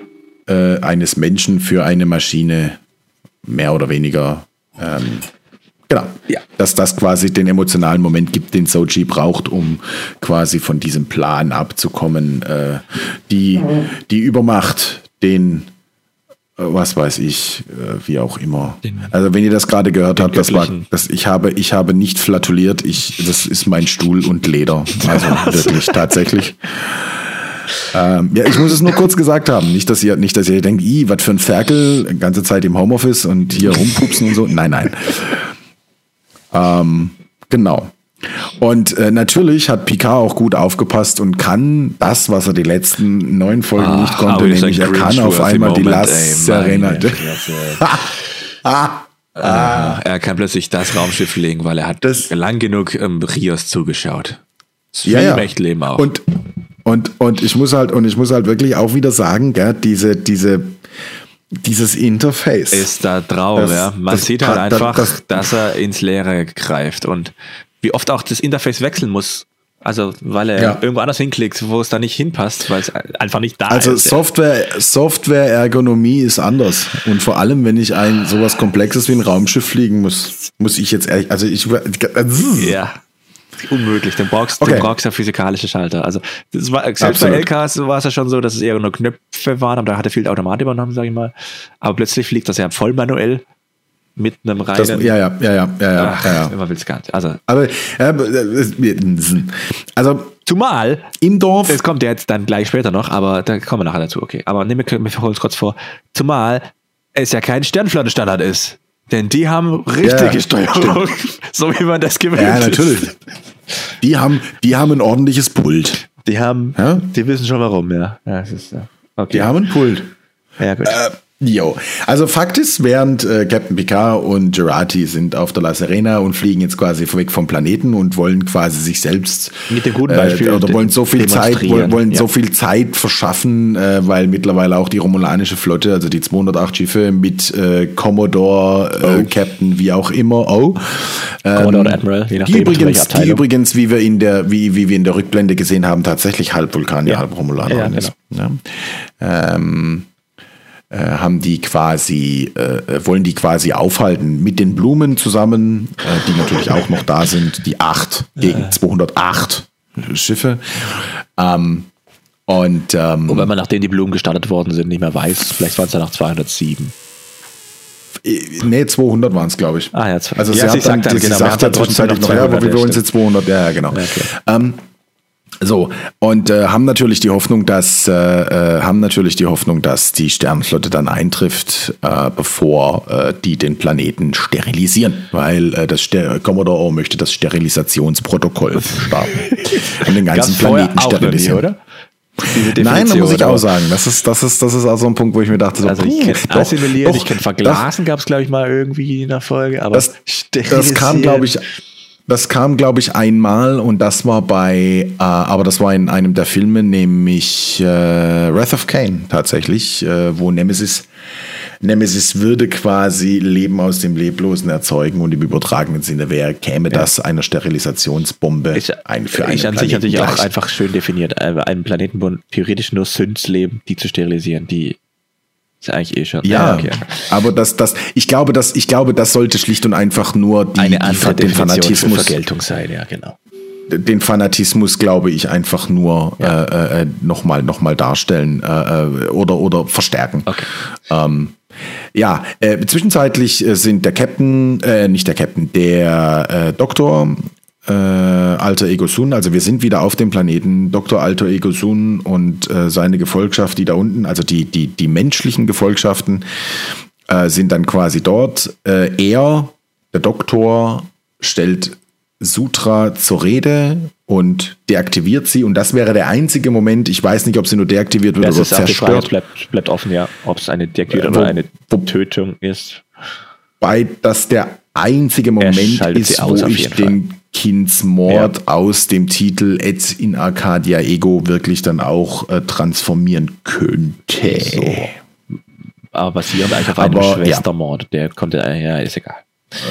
äh, eines Menschen für eine Maschine, mehr oder weniger. Ähm, genau. Ja. Dass das quasi den emotionalen Moment gibt, den Sochi braucht, um quasi von diesem Plan abzukommen. Äh, die, die Übermacht, den was weiß ich, äh, wie auch immer. also wenn ihr das gerade gehört habt, das war, das, ich habe, ich habe nicht flatuliert, ich, das ist mein Stuhl und Leder. Also wirklich, tatsächlich. Ähm, ja, ich muss es nur kurz gesagt haben. Nicht, dass ihr, nicht, dass ihr denkt, i, was für ein Ferkel, ganze Zeit im Homeoffice und hier rumpupsen und so. Nein, nein. Ähm, genau. Und äh, natürlich hat Picard auch gut aufgepasst und kann das, was er die letzten neun Folgen Ach, nicht konnte, nämlich er kann auf einmal die Las Serena. ah. Ah. Er kann plötzlich das Raumschiff legen, weil er hat das, lang genug ähm, Rios zugeschaut. Das ja, ja. Leben auch. Und, und, und ich muss halt, und ich muss halt wirklich auch wieder sagen, gell, diese, diese, dieses Interface. Ist da drauf, ja. Man das, sieht halt einfach, das, dass er ins Leere greift und wie oft auch das Interface wechseln muss. Also, weil er ja. irgendwo anders hinklickt, wo es da nicht hinpasst, weil es einfach nicht da also ist. Also Software, Software-Ergonomie ist anders. Und vor allem, wenn ich ein sowas Komplexes wie ein Raumschiff fliegen muss, muss ich jetzt ehrlich, also ich. Ja. Unmöglich. Du brauchst, okay. du brauchst ja physikalische Schalter. Also, das war, selbst Absolut. bei LKs war es ja schon so, dass es eher nur Knöpfe waren, aber da hat er viel Automat übernommen, sage ich mal. Aber plötzlich fliegt das ja voll manuell mit einem reinen. Das, ja, ja, ja, ja, ja, Ach, ja, ja. Immer will's gar nicht. Also, aber, äh, also, zumal im Dorf. Das kommt ja jetzt dann gleich später noch, aber da kommen wir nachher dazu, okay. Aber nehmen wir, wir holen es kurz vor. Zumal es ja kein Sternflottenstandard ist. Denn die haben richtige ja, Steuerung, so wie man das gewöhnt. Ja, natürlich. Die haben, die haben ein ordentliches Pult. Die haben, ja? die wissen schon warum, ja. ja, ist, okay. Die haben ein Pult. Ja, gut. Äh, Jo, also Fakt ist, während äh, Captain Picard und Gerati sind auf der La Serena und fliegen jetzt quasi weg vom Planeten und wollen quasi sich selbst mit dem guten Beispiel äh, oder wollen so viel Zeit wollen, wollen ja. so viel Zeit verschaffen, äh, weil mittlerweile auch die romulanische Flotte, also die 208 Schiffe mit äh, Commodore, äh, oh. Captain, wie auch immer, oh, ähm, Commodore Admiral, je nachdem, die übrigens, die übrigens, wie wir in der wie, wie wir in der Rückblende gesehen haben, tatsächlich halb Vulkanier, ja. halb Romulaner ja, ist. Genau. Ja. Ähm, äh, haben die quasi, äh, wollen die quasi aufhalten mit den Blumen zusammen, äh, die natürlich auch noch da sind, die 8 gegen 208 Schiffe. Ähm, und, ähm, Wobei man, nachdem die Blumen gestartet worden sind, nicht mehr weiß, vielleicht waren es ja noch 207. Nee, 200 waren es, glaube ich. Ah, ja, also ja, sie, sie sagt dann, dann, sie genau, sagt dann zwischenzeitlich noch, ja, aber wir wollen sie 200, ja, ja genau. Ja, okay. ähm, So, und äh, haben natürlich die Hoffnung, dass äh, äh, haben natürlich die Hoffnung, dass die Sternenflotte dann eintrifft, äh, bevor äh, die den Planeten sterilisieren, weil äh, das Ster Commodore O möchte das Sterilisationsprotokoll starten und den ganzen Planeten sterilisieren. Nie, oder? Nein, da muss ich auch sagen, das ist, das ist, das ist auch so ein Punkt, wo ich mir dachte, so, also ich kenne assimilieren, ich kenne verglasen, gab es glaube ich mal irgendwie in der Folge, aber das, das kam glaube ich das kam, glaube ich, einmal und das war bei, äh, aber das war in einem der Filme, nämlich äh, Wrath of Cain tatsächlich, äh, wo Nemesis, Nemesis würde quasi Leben aus dem Leblosen erzeugen und im übertragenen Sinne wäre, käme ja. das einer Sterilisationsbombe ich, ein für einen Ich an sich natürlich auch einfach schön definiert, äh, einen Planeten, theoretisch nur Synths leben, die zu sterilisieren, die ist eigentlich eh schon. Ja, okay. aber das, das, ich glaube, das, ich glaube, das sollte schlicht und einfach nur die, Eine andere die, den Fanatismus Vergeltung sein, ja, genau. Den Fanatismus, glaube ich, einfach nur ja. äh, äh, nochmal noch mal darstellen äh, äh, oder, oder verstärken. Okay. Ähm, ja, äh, zwischenzeitlich äh, sind der Captain, äh, nicht der Captain, der äh, Doktor äh, Alter Ego Sun. Also wir sind wieder auf dem Planeten Dr. Alter Ego Sun und äh, seine Gefolgschaft, die da unten, also die, die, die menschlichen Gefolgschaften, äh, sind dann quasi dort. Äh, er, der Doktor, stellt Sutra zur Rede und deaktiviert sie. Und das wäre der einzige Moment, ich weiß nicht, ob sie nur deaktiviert wird das oder zerstört. Bleibt, bleibt offen, ja, ob es eine Deaktivierung äh, oder eine Tötung ist. Bei das der einzige Moment ist, wo ich den. Kindsmord ja. aus dem Titel Et in Arcadia Ego wirklich dann auch äh, transformieren könnte. So. Aber basierend eigentlich auf einem Aber, Schwestermord, ja. der konnte, äh, ja, ist egal.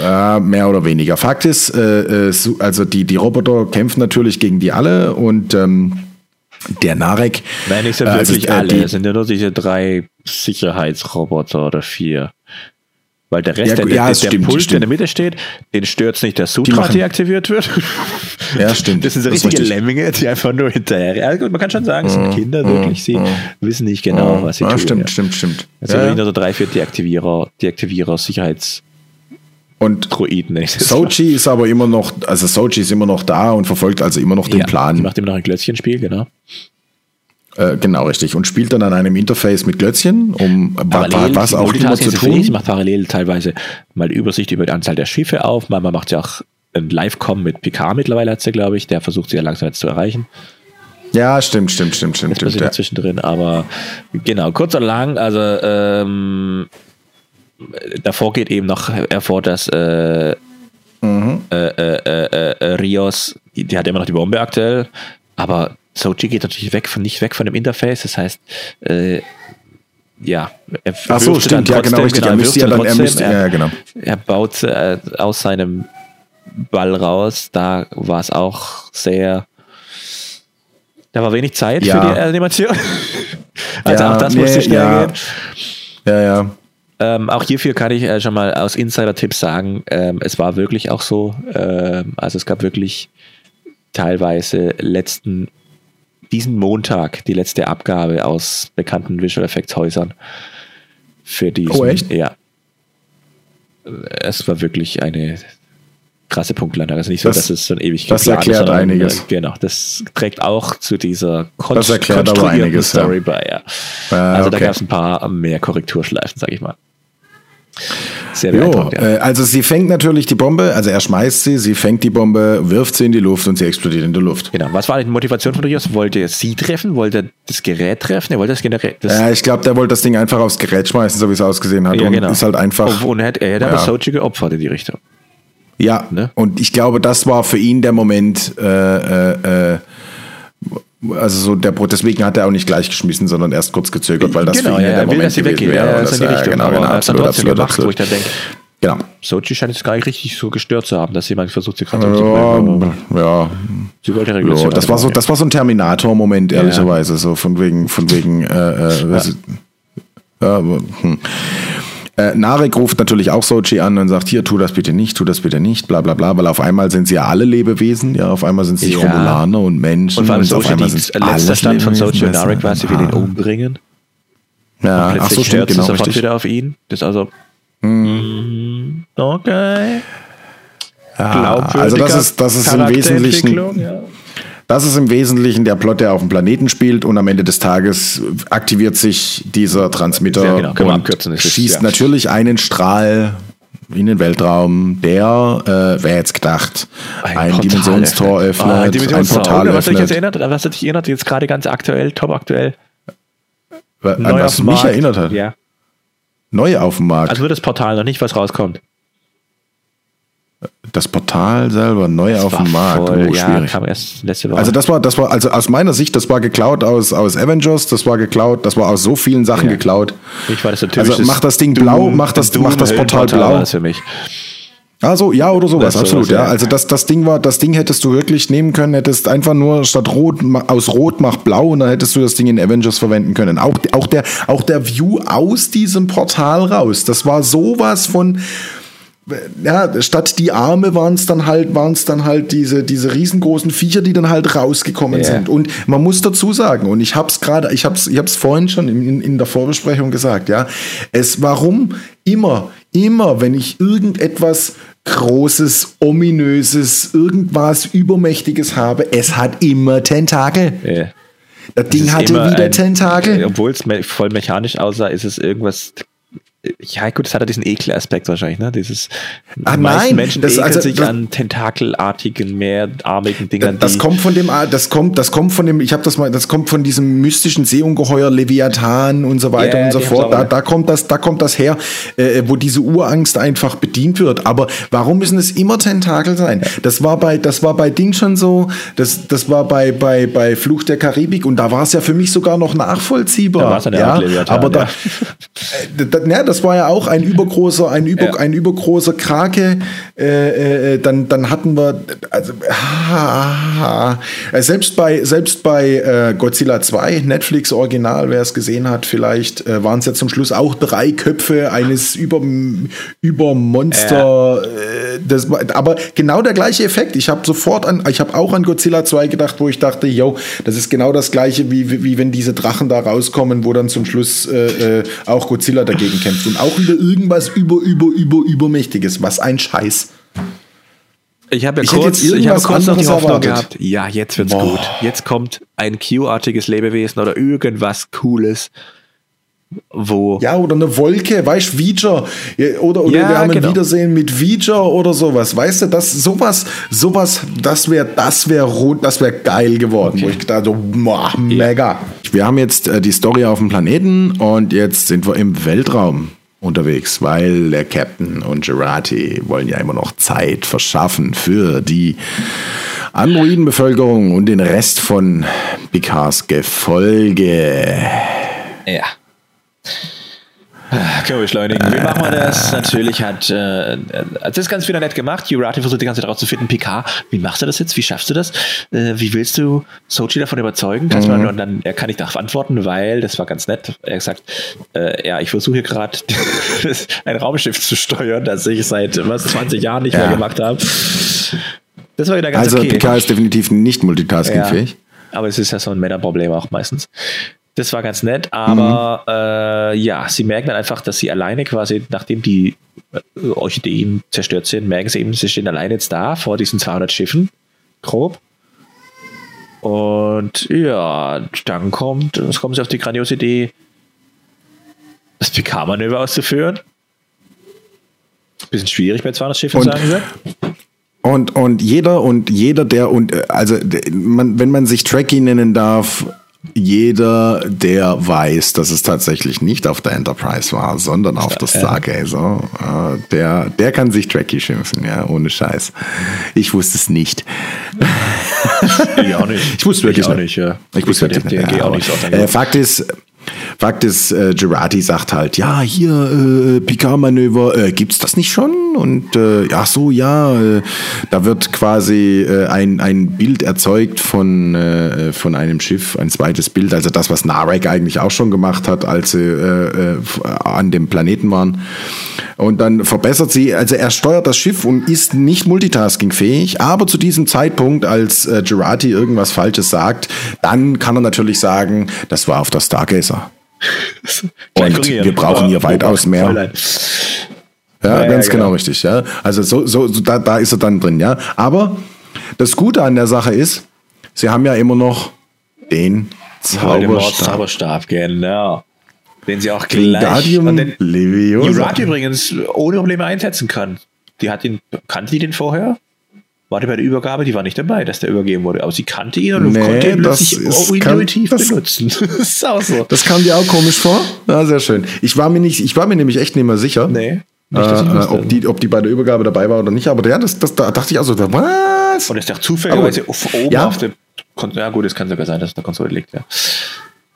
Äh, mehr oder weniger. Fakt ist, äh, äh also die, die Roboter kämpfen natürlich gegen die alle und ähm, der Narek. Nein, nicht so äh, wirklich also, alle. Es sind ja nur diese drei Sicherheitsroboter oder vier. Weil der Rest, ja, der, ja, der, stimmt, Pult, der in der Mitte steht, den stört es nicht, dass Sutra deaktiviert wird. Ja, stimmt. Das sind so richtige das Lemminge, die einfach nur hinterher. Ja, gut, man kann schon sagen, es sind mhm. Kinder wirklich, sie mhm. wissen nicht genau, mhm. was sie ja, tun. Stimmt, ja. stimmt, stimmt. Also ja. nur so drei, vier Deaktivierer, Deaktivierer, Sicherheits- und Droiden. Sochi ist aber immer noch, also Sochi ist immer noch da und verfolgt also immer noch den Plan. Die macht immer noch ein Glötzchenspiel, genau. Äh, genau, richtig. Und spielt dann an einem Interface mit Glötzchen, um parallel, was auch immer zu tun. Sie macht parallel teilweise mal Übersicht über die Anzahl der Schiffe auf. Manchmal macht sie auch ein Live-Com mit PK mittlerweile, hat sie, glaube ich. Der versucht sie ja langsam jetzt zu erreichen. Ja, stimmt, stimmt, stimmt, stimmt. Das stimmt ja. zwischendrin, aber genau, kurz und lang, also ähm, davor geht eben noch hervor, dass äh, mhm. äh, äh, äh Rios, die, die, hat immer noch die Bombe aktuell, aber Soji geht natürlich weg von, nicht weg von dem Interface, das heißt, äh, ja, er Ach so, stimmt, trotzdem, ja, genau, richtig. Genau, er müsste ja dann, trotzdem, er müsste, ja, genau. Er baut äh, aus seinem Ball raus, da war es auch sehr, da war wenig Zeit ja. für die Animation. also ja, auch das musste nee, schnell ja. gehen. Ja, ja. Ähm, auch hierfür kann ich äh, schon mal aus Insider-Tipps sagen, ähm, es war wirklich auch so. Ähm, also es gab wirklich teilweise letzten diesen Montag die letzte Abgabe aus bekannten Visual Effects Häusern für die. Oh, echt? Ja. Es war wirklich eine krasse Punktlandung. Also nicht so, das, dass es so ein ewig Das erklärt ist, sondern, einiges. Äh, genau, das trägt auch zu dieser Kon das erklärt aber einiges, Story ja. bei. Ja. Ah, also okay. da gab es ein paar mehr Korrekturschleifen, sag ich mal. Sehr jo, ja. äh, also sie fängt natürlich die Bombe, also er schmeißt sie, sie fängt die Bombe, wirft sie in die Luft und sie explodiert in der Luft. Genau. Was war die Motivation von Rios? Wollte er sie treffen? Wollte er das Gerät treffen? Er wollte das Gerät. Das ja, ich glaube, der wollte das Ding einfach aufs Gerät schmeißen, so wie es ausgesehen hat. Ja, und genau. ist halt einfach. Und er hätte, er hätte ja. aber Sochi geopfert in die Richtung. Ja, ne? und ich glaube, das war für ihn der Moment, äh, äh, äh also so der deswegen hat er auch nicht gleich geschmissen, sondern erst kurz gezögert, weil das genau, für ihn ja, der Moment gewesen wäre. Ja, das, ja, Richtung, genau, genau, absolut, absolut, gemacht, absolut. wo ich dann denke, genau. Sochi scheint es gar nicht richtig so gestört zu haben, dass jemand versucht, sie gerade ja. Ja, sie wollte. Ja, das war so, das war so ein Terminator-Moment ehrlicherweise, so von wegen, von wegen. Äh, äh, ja. hm. Äh, Narek ruft natürlich auch Sochi an und sagt, hier, tu das bitte nicht, tu das bitte nicht, bla bla bla, weil auf einmal sind sie ja alle Lebewesen, ja, auf einmal sind sie ja. Romulaner und Menschen. Und vor allem Sochi, die letzter Stand von Sochi und Narek war, sie will ihn umbringen. Ja, ach so, stimmt, genau, sofort wieder auf ihn. Das ist also, mhm. okay. Ja, also das ist, das ist im Wesentlichen, ja. Das ist im Wesentlichen der Plot, der auf dem Planeten spielt und am Ende des Tages aktiviert sich dieser Transmitter Ja, genau, wir und ist- schießt ja. natürlich einen Strahl in den Weltraum, der, äh, wer jetzt gedacht, ein, Portal Dimensionstor öffnet, Ah, ein Dimensionstor. Portal Oder was dich jetzt öffnet. erinnert, was hat dich erinnert, jetzt gerade ganz aktuell, top aktuell, An neu was mich Markt. erinnert hat. Ja. Neu auf dem Markt. Also nur das Portal, noch nicht, was rauskommt. Das Portal selber neu auf War dem Markt. voll, oh, ja, schwierig. kam erst letzte Woche. Also das war, das war, also aus meiner Sicht, das war geklaut aus, aus Avengers, das war geklaut, das war aus so vielen Sachen Ja. geklaut. ich war das Also mach das Ding blau, mach das, mach das Portal blau. War das für mich. Also ja oder sowas, Das absolut, sowas, ja. ja. Also das, das Ding war, das Ding hättest du wirklich nehmen können, hättest einfach nur statt rot aus rot mach blau und dann hättest du das Ding in Avengers verwenden können. Auch, auch der, auch der View aus diesem Portal raus, das war sowas von ja, statt die Arme waren es dann halt, waren es dann halt diese, diese riesengroßen Viecher, die dann halt rausgekommen Ja. sind. Und man muss dazu sagen, und ich hab's gerade, ich hab's, ich hab's vorhin schon in, in, der Vorbesprechung gesagt, ja, es, warum immer, immer, wenn ich irgendetwas Großes, Ominöses, irgendwas Übermächtiges habe, es hat immer Tentakel. Ja. Das Ding hatte wieder ein- Tentakel. Obwohl es me voll mechanisch aussah, ist es irgendwas. Ja, gut, es hat ja diesen Ekelaspekt wahrscheinlich, ne? Dieses. Ah, die nein, Menschen das- also, sich das- an tentakelartigen, mehrarmigen Dingern. Das die, kommt von dem, das kommt, das kommt von dem, ich habe das mal, das kommt von diesem mystischen Seeungeheuer Leviathan und so weiter Ja, und so fort. Da, da kommt das, da kommt das her, äh, wo diese Urangst einfach bedient wird. Aber warum müssen es immer Tentakel sein? Das war bei, das war bei Ding schon so. Das, das war bei, bei, bei Fluch der Karibik und da war es ja für mich sogar noch nachvollziehbar. Da war's ja ja, Leviathan, aber da, ja. äh, da, ja, das war ja auch ein übergroßer, ein, über, Ja. ein übergroßer Krake. Äh, äh, dann, dann hatten wir, also, ah, äh, selbst bei, selbst bei äh, Godzilla 2, Netflix Original, wer es gesehen hat, vielleicht äh, waren es ja zum Schluss auch drei Köpfe eines über, über Monster. Äh, das, aber genau der gleiche Effekt. Ich habe sofort an, ich habe auch an Godzilla 2 gedacht, wo ich dachte, yo, das ist genau das gleiche, wie, wie, wie wenn diese Drachen da rauskommen, wo dann zum Schluss auch Godzilla dagegen kämpft. Und auch wieder irgendwas über, über, über, übermächtiges. Was ein Scheiß. Ich habe ja Ich kurz, jetzt ich habe kurz noch die Hoffnung erwartet. gehabt, ja, jetzt wird's Boah. gut. Jetzt kommt ein Q-artiges Lebewesen oder irgendwas Cooles, wo Ja, oder eine Wolke, weißt du, Viger. Ja, Oder, oder Ja, wir haben genau. ein Wiedersehen mit Viger oder sowas. Weißt du, das, sowas, sowas, das wäre, das wäre rot, das wäre geil geworden. Wo ich gedacht so, boah, mega. Wir haben jetzt äh, die Story auf dem Planeten und jetzt sind wir im Weltraum unterwegs, weil der Captain und Gerati wollen ja immer noch Zeit verschaffen für die Androidenbevölkerung und den Rest von Picards Gefolge. Ja. Können wir beschleunigen. Wie machen wir das? Natürlich hat, äh, also das ist ganz wieder nett gemacht. Jurati versucht die ganze Zeit rauszufinden, PK, wie machst du das jetzt? Wie schaffst du das? Äh, wie willst du Sochi davon überzeugen? Kannst mal, und dann, er kann nicht darauf antworten, weil, das war ganz nett, er hat gesagt, äh, ja, ich versuche gerade ein Raumschiff zu steuern, das ich seit was 20 Jahren nicht Ja. mehr gemacht habe. Das war wieder ganz Also okay. Picard ist definitiv nicht multitaskingfähig. Aber es ist ja so ein Männerproblem auch meistens. Das war ganz nett, aber äh, ja, sie merken dann einfach, dass sie alleine quasi, nachdem die äh, Orchideen zerstört sind, merken sie eben, sie stehen alleine jetzt da vor diesen 200 Schiffen, grob. Und ja, dann kommt, es kommen sie auf die grandiose Idee, das PK-Manöver auszuführen. Bisschen schwierig bei 200 Schiffen, Und- sagen sie. Und, und jeder und jeder, der und äh, also man, wenn man sich Trekkie nennen darf, jeder, der weiß, dass es tatsächlich nicht auf der Enterprise war, sondern auf der Stargazer, äh, der, der kann sich Trekkie schimpfen, ja, ohne Scheiß. Ich wusste es nicht. Ich auch nicht. Ich wusste wirklich ich auch nicht. nicht. Ja. Ich wusste wirklich nicht. ja, auch nicht äh, Fakt ist, Fakt ist, äh, Girardi sagt halt, ja, hier, äh, Picard-Manöver, äh, gibt's das nicht schon? Und äh, ach so, ja, äh, da wird quasi äh, ein, ein Bild erzeugt von, äh, von einem Schiff, ein zweites Bild, also das, was Narek eigentlich auch schon gemacht hat, als sie äh, äh, an dem Planeten waren. Und dann verbessert sie, also er steuert das Schiff und ist nicht multitaskingfähig, aber zu diesem Zeitpunkt, als äh, irgendwas Falsches sagt, dann kann er natürlich sagen, das war auf der Stargazer. Und wir brauchen hier weitaus mehr. Ja, Ja, ganz ja, genau. genau. richtig, ja. Also so, so, so da, da ist er dann drin, ja. Aber das Gute an der Sache ist, sie haben ja immer noch den Zauberstab. Zauberstab, genau. Den sie auch gleich Wingardium und den Leviosa. Übrigens ohne Probleme einsetzen kann. Die hat ihn, kannte die den vorher? War die bei der Übergabe? Die war nicht dabei, dass der übergeben wurde. Aber sie kannte ihn und Nee, konnte ihn das plötzlich ist- intuitiv kann- das- benutzen. das ist auch so. Das kam dir auch komisch vor? Ja, sehr schön. Ich war mir nicht, ich war mir nämlich echt nicht mehr sicher. Nee. Nicht, äh, ob, die, ob die bei der Übergabe dabei war oder nicht, aber ja, das, das, da dachte ich also, was? Und ist doch zufälligerweise oben Ja. auf der Kon Ja, gut, es kann sogar sein, dass es auf der Konsole liegt, ja.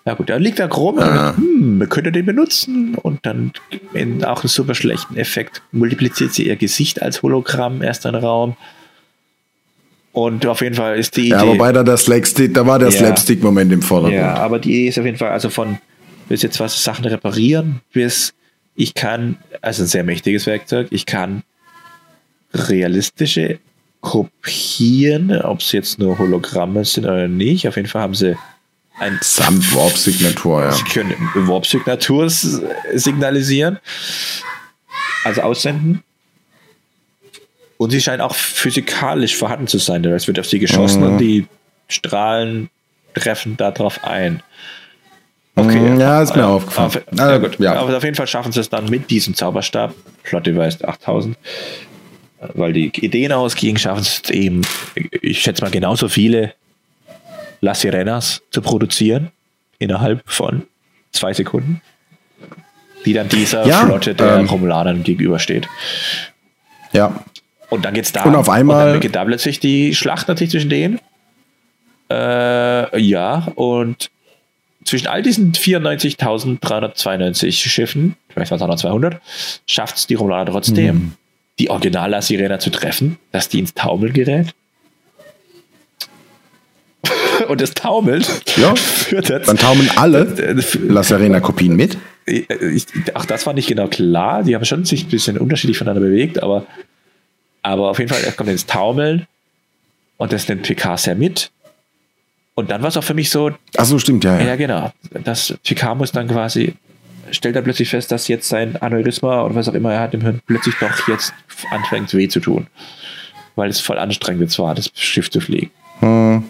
Ja, gut, da liegt da rum. Ah. Und, hm, wir können den benutzen. Und dann in auch einen super schlechten Effekt multipliziert sie ihr Gesicht als Hologramm erst in Raum. Und auf jeden Fall ist die Idee. Ja, wobei da der Slapstick, da war der Ja. Slapstick-Moment im Vordergrund. Ja, aber die Idee ist auf jeden Fall, also von bis jetzt was Sachen reparieren, bis ich kann, also ein sehr mächtiges Werkzeug, ich kann realistische kopieren, ob es jetzt nur Hologramme sind oder nicht. Auf jeden Fall haben sie ein Samt Warp-Signatur, ja. Sie können Warp-Signatur signalisieren, also aussenden. Und sie scheinen auch physikalisch vorhanden zu sein. Es wird auf sie geschossen Mhm. und die Strahlen treffen darauf ein. Mm, ja, ist mir Äh, aufgefallen. Auf, Ah, ja, gut. ja. Aber auf jeden Fall schaffen sie es dann mit diesem Zauberstab. Plot Device 8000. äh, Weil die Ideen ausgingen, schaffen sie es eben, ich schätze mal, genauso viele La Sirenas zu produzieren. Innerhalb von zwei Sekunden. Die dann dieser Ja, Flotte der ähm, Romulanern gegenübersteht. ja. Und dann geht's da. Und auf einmal- Und dann plötzlich die Schlacht natürlich zwischen denen. Äh, ja, und zwischen all diesen 94.392 Schiffen, vielleicht waren es auch noch 200, schafft es die Romulaner trotzdem, Mhm. die Original Sirena zu treffen, dass die ins Taumeln gerät. und das Taumelt Ja. führt jetzt. Dann taumeln alle La Serena-Kopien mit. ich, auch das war nicht genau klar. Die haben schon sich ein bisschen unterschiedlich voneinander bewegt, aber, aber auf jeden Fall, er kommt ins Taumeln und das nimmt Picard sehr mit. Und dann war es auch für mich so, Ach so, stimmt, ja. ja, ja. genau, das Picard muss dann quasi, stellt er plötzlich fest, dass jetzt sein Aneurysma oder was auch immer er hat im Hirn plötzlich doch jetzt anfängt weh zu tun. Weil es voll anstrengend jetzt war, das Schiff zu fliegen. Hm,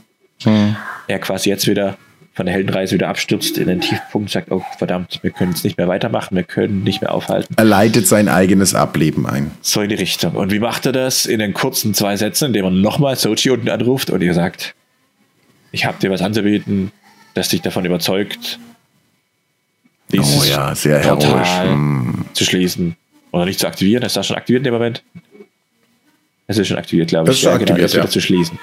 hm. Er quasi jetzt wieder von der Heldenreise wieder abstürzt in den Tiefpunkt, sagt, oh verdammt, wir können es nicht mehr weitermachen, wir können nicht mehr aufhalten. Er leitet sein eigenes Ableben ein. So in die Richtung. Und wie macht er das? In den kurzen zwei Sätzen, indem er nochmal Sochi unten anruft und ihr sagt, ich habe dir was anzubieten, das dich davon überzeugt, dieses Oh ja, sehr Portal heroisch. Zu schließen. Oder nicht zu aktivieren. Ist das schon aktiviert in dem Moment? Es ist schon aktiviert, glaube Das ich. ist schon genau, aktiviert, das wieder ja. zu schließen.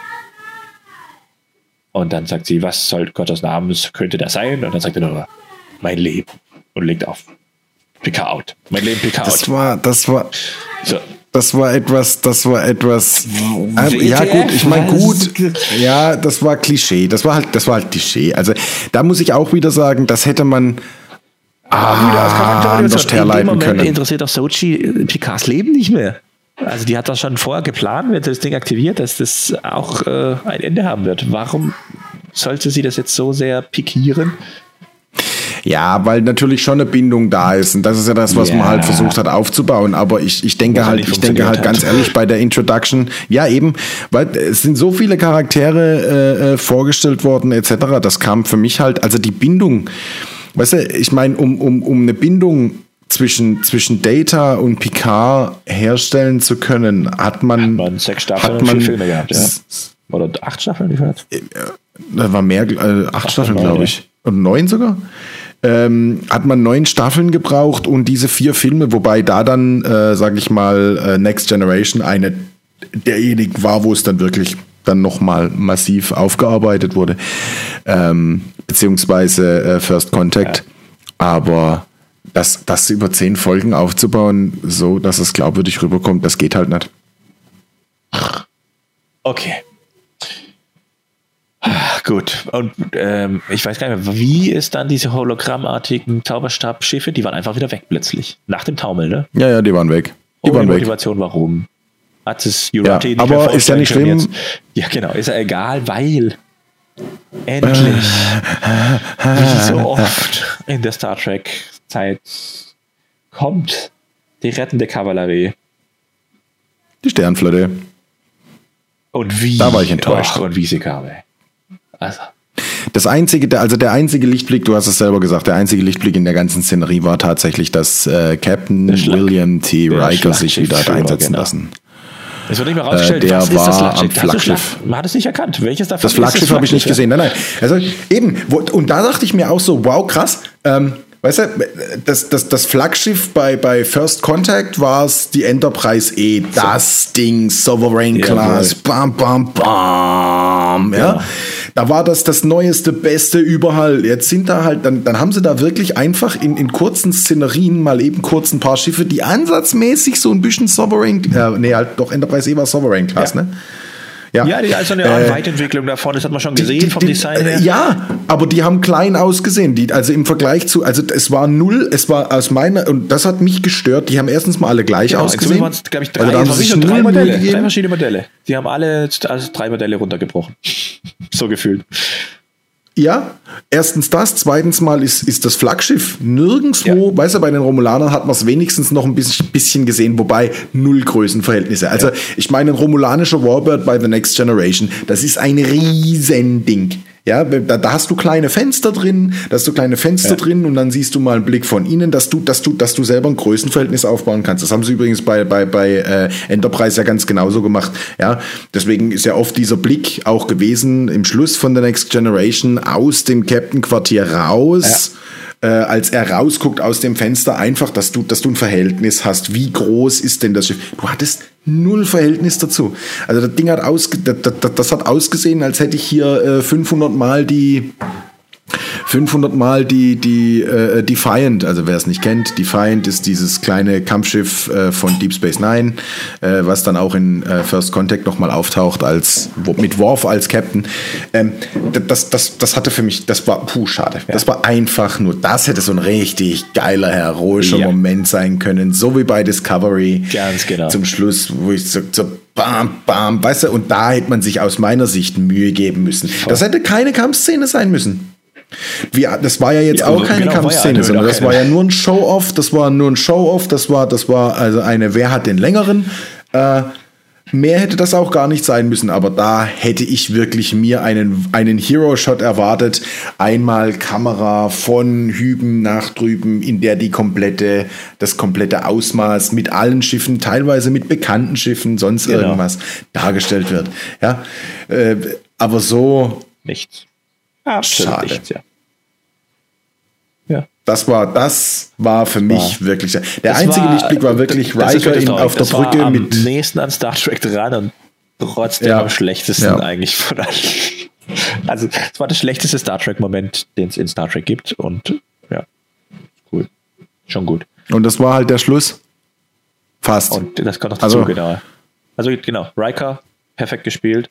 Und dann sagt sie, was soll Gottes Namens könnte das sein? Und dann sagt er nur, mein Leben. Und legt auf. Pick out. Mein Leben, pick Das out. war, das war, So. das war etwas, das war etwas. WTF? Ähm, ja gut, ich meine gut. Ja, das war Klischee. Das war halt, das war halt Klischee. Also da muss ich auch wieder sagen, das hätte man ah, anders in dem herleiten Moment können. interessiert auch Sochi äh, Picards Leben nicht mehr. Also die hat das schon vorher geplant, wenn sie das Ding aktiviert, dass das auch äh, ein Ende haben wird. Warum sollte sie das jetzt so sehr pikieren? Ja, weil natürlich schon eine Bindung da ist. Und das ist ja das, was Ja. man halt versucht hat aufzubauen. Aber ich, ich denke halt, ich denke halt ganz ehrlich bei der Introduction, ja eben, weil es sind so viele Charaktere äh, äh, vorgestellt worden, etc. Das kam für mich halt, also die Bindung, weißt du, ich meine, um, um, um eine Bindung zwischen, zwischen Data und Picard herstellen zu können, hat man, Man sechs Staffeln hat man, vier Filme gehabt, ja. Oder acht Staffeln, wie viel hat's? da war mehr, äh, acht Staffeln, neun, glaube ja. ich. Und neun sogar. Ähm, hat man neun Staffeln gebraucht und diese vier Filme, wobei da dann, äh, sage ich mal, äh, Next Generation eine derjenigen war, wo es dann wirklich dann nochmal massiv aufgearbeitet wurde, ähm, beziehungsweise äh, First Contact. Aber das, das über zehn Folgen aufzubauen, so dass es glaubwürdig rüberkommt, das geht halt nicht. Okay. Ah, Gut. Und ähm, ich weiß gar nicht mehr, wie ist dann diese hologrammartigen Zauberstabschiffe, die waren einfach wieder weg plötzlich. Nach dem Taumeln, ne? Ja, ja, die waren weg. Die Ohne waren weg. Motivation, warum? Hat es Ja, Jurati nicht aber ist ja nicht schlimm. jetzt? Ja, genau, ist ja egal, weil endlich, wie so oft in der Star Trek Zeit, kommt die rettende Kavallerie. Die Sternflotte. Und wie? Da war ich enttäuscht. Und wie sie kam, ey. Also. Das einzige, also der einzige Lichtblick, du hast es selber gesagt, der einzige Lichtblick in der ganzen Szenerie war tatsächlich, dass äh, Captain William T. Riker sich wieder hat einsetzen genau. lassen. Es wird nicht mehr rausgestellt, äh, der was war ist das am Flaggschiff. Man hat es nicht erkannt. Welches davon Das Flaggschiff habe ich nicht gesehen. Nein, nein. Also eben, wo, und da dachte ich mir auch so, wow, krass. Ähm, Weißt du, das, das, das Flaggschiff bei, bei First Contact war es die Enterprise E, das Ding, Sovereign Class, bam, bam, bam, ja. ja. Da war das das neueste, beste überall. Jetzt sind da halt, dann, dann haben sie da wirklich einfach in, in kurzen Szenerien mal eben kurz ein paar Schiffe, die ansatzmäßig so ein bisschen Sovereign, äh, nee, halt doch Enterprise E war Sovereign Class, ja. ne? Ja, ja die, also eine äh, Weiterentwicklung davon, das hat man schon gesehen die, die, vom Design her. Ja, aber die haben klein ausgesehen. Die, also im Vergleich zu, also es war null, es war aus meiner, und das hat mich gestört, die haben erstens mal alle gleich genau, ausgesehen. Waren es, glaube ich, drei, also haben drei Modelle, drei verschiedene Modelle. Die haben alle also drei Modelle runtergebrochen. so gefühlt. Ja, erstens das, zweitens mal ist, ist das Flaggschiff nirgendwo, ja. weißt du, bei den Romulanern hat man es wenigstens noch ein bisschen gesehen, wobei null Größenverhältnisse. Also ja. ich meine, ein romulanischer Warbird bei The Next Generation, das ist ein Riesending. Ja, da, da, hast du kleine Fenster drin, da hast du kleine Fenster ja. drin und dann siehst du mal einen Blick von innen, dass du, dass du, dass du selber ein Größenverhältnis aufbauen kannst. Das haben sie übrigens bei, bei, bei äh, Enterprise ja ganz genauso gemacht. Ja, deswegen ist ja oft dieser Blick auch gewesen im Schluss von The Next Generation aus dem Captain Quartier raus. Ja äh, als er rausguckt aus dem Fenster, einfach, dass du, dass du ein Verhältnis hast. Wie groß ist denn das Schiff? Du hattest null Verhältnis dazu. Also das Ding hat aus, das, das, das hat ausgesehen, als hätte ich hier äh, 500 Mal die 500 Mal die, die äh, Defiant, also wer es nicht kennt, Defiant ist dieses kleine Kampfschiff äh, von Deep Space Nine, äh, was dann auch in äh, First Contact nochmal auftaucht, als, mit Worf als Captain. Ähm, das, das, das hatte für mich, das war, puh, schade. Ja. Das war einfach nur, das hätte so ein richtig geiler, heroischer ja. Moment sein können, so wie bei Discovery. Ganz genau. Zum Schluss, wo ich so, so bam, bam, weißt du, und da hätte man sich aus meiner Sicht Mühe geben müssen. Das hätte keine Kampfszene sein müssen. Wie, das war ja jetzt ja, auch keine genau, Kampfszene, ja sondern das war ja nur ein Show-Off, das war nur ein Show-Off, das war, das war also eine, wer hat den längeren? Äh, mehr hätte das auch gar nicht sein müssen, aber da hätte ich wirklich mir einen, einen Hero-Shot erwartet. Einmal Kamera von Hüben nach drüben, in der die komplette, das komplette Ausmaß mit allen Schiffen, teilweise mit bekannten Schiffen, sonst genau. irgendwas dargestellt wird. Ja, äh, aber so. Nichts. Absolut Schade. Ja. ja. Das war, das war für das mich war, wirklich. Der einzige war, Lichtblick war wirklich Riker in, auf der Brücke war am mit. nächsten an Star Trek dran und trotzdem ja. am schlechtesten ja. eigentlich von allen. Also, es war der schlechteste Star Trek-Moment, den es in Star Trek gibt und ja, cool. Schon gut. Und das war halt der Schluss. Fast. Und das kommt noch dazu, also, genau. Also, genau, Riker, perfekt gespielt.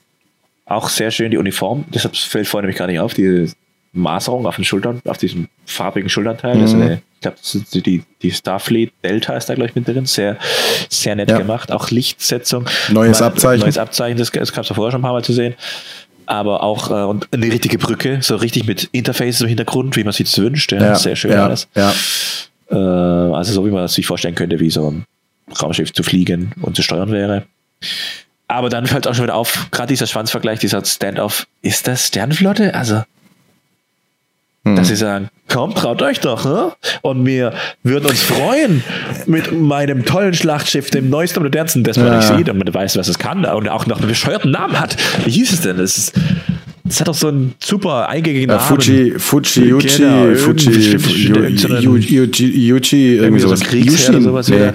Auch sehr schön die Uniform. Deshalb fällt vorhin nämlich gar nicht auf, die Maserung auf den Schultern, auf diesem farbigen Schulternteil. Mhm. Eine, ich glaube, die, die Starfleet Delta ist da, glaube ich, mit drin. Sehr, sehr nett ja. gemacht. Auch Lichtsetzung. Neues Mal, Abzeichen. Neues Abzeichen, das, das gab es ja vorher schon ein paar Mal zu sehen. Aber auch äh, und eine richtige Brücke, so richtig mit Interfaces im Hintergrund, wie man sich das wünscht. Ja. ja. Sehr schön ja. alles. Ja. Äh, also so, wie man sich vorstellen könnte, wie so ein Raumschiff zu fliegen und zu steuern wäre. Aber dann fällt auch schon wieder auf, gerade dieser Schwanzvergleich, dieser Standoff, ist das Sternflotte? Also, hm. dass sie sagen, komm, traut euch doch, ne? Und wir würden uns freuen mit meinem tollen Schlachtschiff, dem neuesten und modernsten, das man ja. nicht sieht und man weiß, was es kann und auch noch einen bescheuerten Namen hat. Wie hieß es denn? Das ist, das hat doch so einen super eingängigen Namen. Fuji, Fuji, Yuchi, genau, Fuji, Yuchi, irgendwie sowas. Kriegsherr oder sowas. Nee.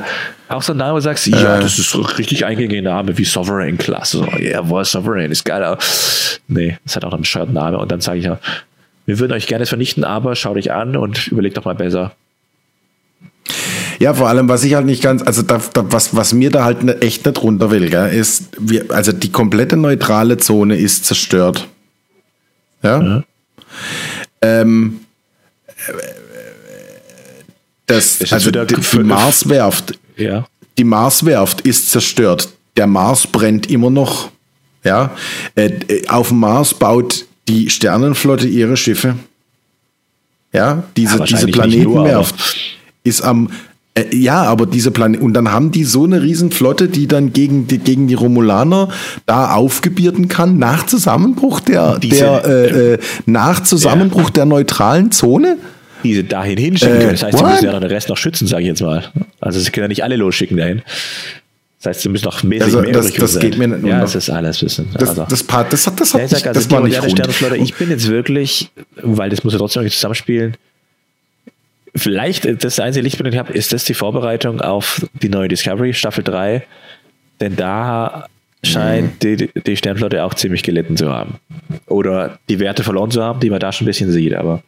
Auch so ein Name, wo du sagst, ja, äh. das ist so richtig eingängiger Name wie Sovereign Class. So, ja, boah, Sovereign ist geil. Nee, das hat auch einen bescheuerten Name. Und dann sage ich ja, wir würden euch gerne vernichten, aber schaut euch an und überlegt doch mal besser. Ja, vor allem, was ich halt nicht ganz, also da, da, was, was mir da halt ne, echt nicht runter will, gell, ist, wir, also die komplette neutrale Zone ist zerstört. Ja. ja. Ähm, das, also die, die Marswerft ja. Die Marswerft ist zerstört. Der Mars brennt immer noch. Ja. Äh, äh, auf dem Mars baut die Sternenflotte ihre Schiffe. Ja, diese, ja, diese Planetenwerft ist am Äh, ja, aber diese Planeten, und dann haben die so eine Riesenflotte, die dann gegen die, gegen die Romulaner da aufgebierden kann, nach Zusammenbruch der, Diese- der äh, äh, nach Zusammenbruch der neutralen Zone? Die sie dahin hinschicken Äh, können. Das heißt, sie müssen ja noch den Rest noch schützen, sage ich jetzt mal. Also sie können ja nicht alle losschicken dahin. Das heißt, sie müssen noch mäßig Also, mehr das- das sein. geht mir nicht Ja, das ist alles wissen. Das, also. das, Part, das, hat, das, Ja, hat ich sag nicht, also das war nicht. Sternenflotte, ich bin jetzt wirklich, weil das muss ja trotzdem irgendwie zusammenspielen. Vielleicht, äh, das einzige Licht, das ich habe, ist das die Vorbereitung auf die neue Discovery Staffel 3. Denn da scheint Mhm. die, die Sternflotte auch ziemlich gelitten zu haben. Oder die Werte verloren zu haben, die man da schon ein bisschen sieht. Aber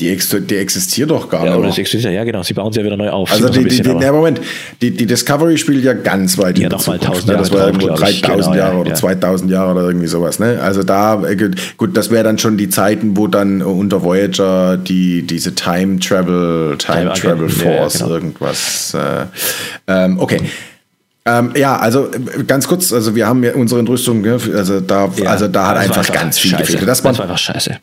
Die, ex die existiert doch gar ja, nicht. existiert, ja genau, sie bauen sie ja wieder neu auf. Also die, die, die, bisschen, aber- Moment, die, die Discovery spielt ja ganz weit Ja, in der Zukunft, 1000 ne? Das Jahre war irgendwo glaub ich. 3000 Genau, ja, Jahre oder ja. 2000 Jahre oder irgendwie sowas. Ne? Also da, äh, gut, das wäre dann schon die Zeiten, wo dann unter Voyager die, diese Time Travel, Time Time Travel ja, ja, Force, genau. irgendwas. Äh, ähm, okay. Ähm, ja, also äh, ganz kurz, also wir haben ja unsere Entrüstung, ne? also da, Ja, also da hat einfach ganz viel gefehlt. Das das war einfach scheiße.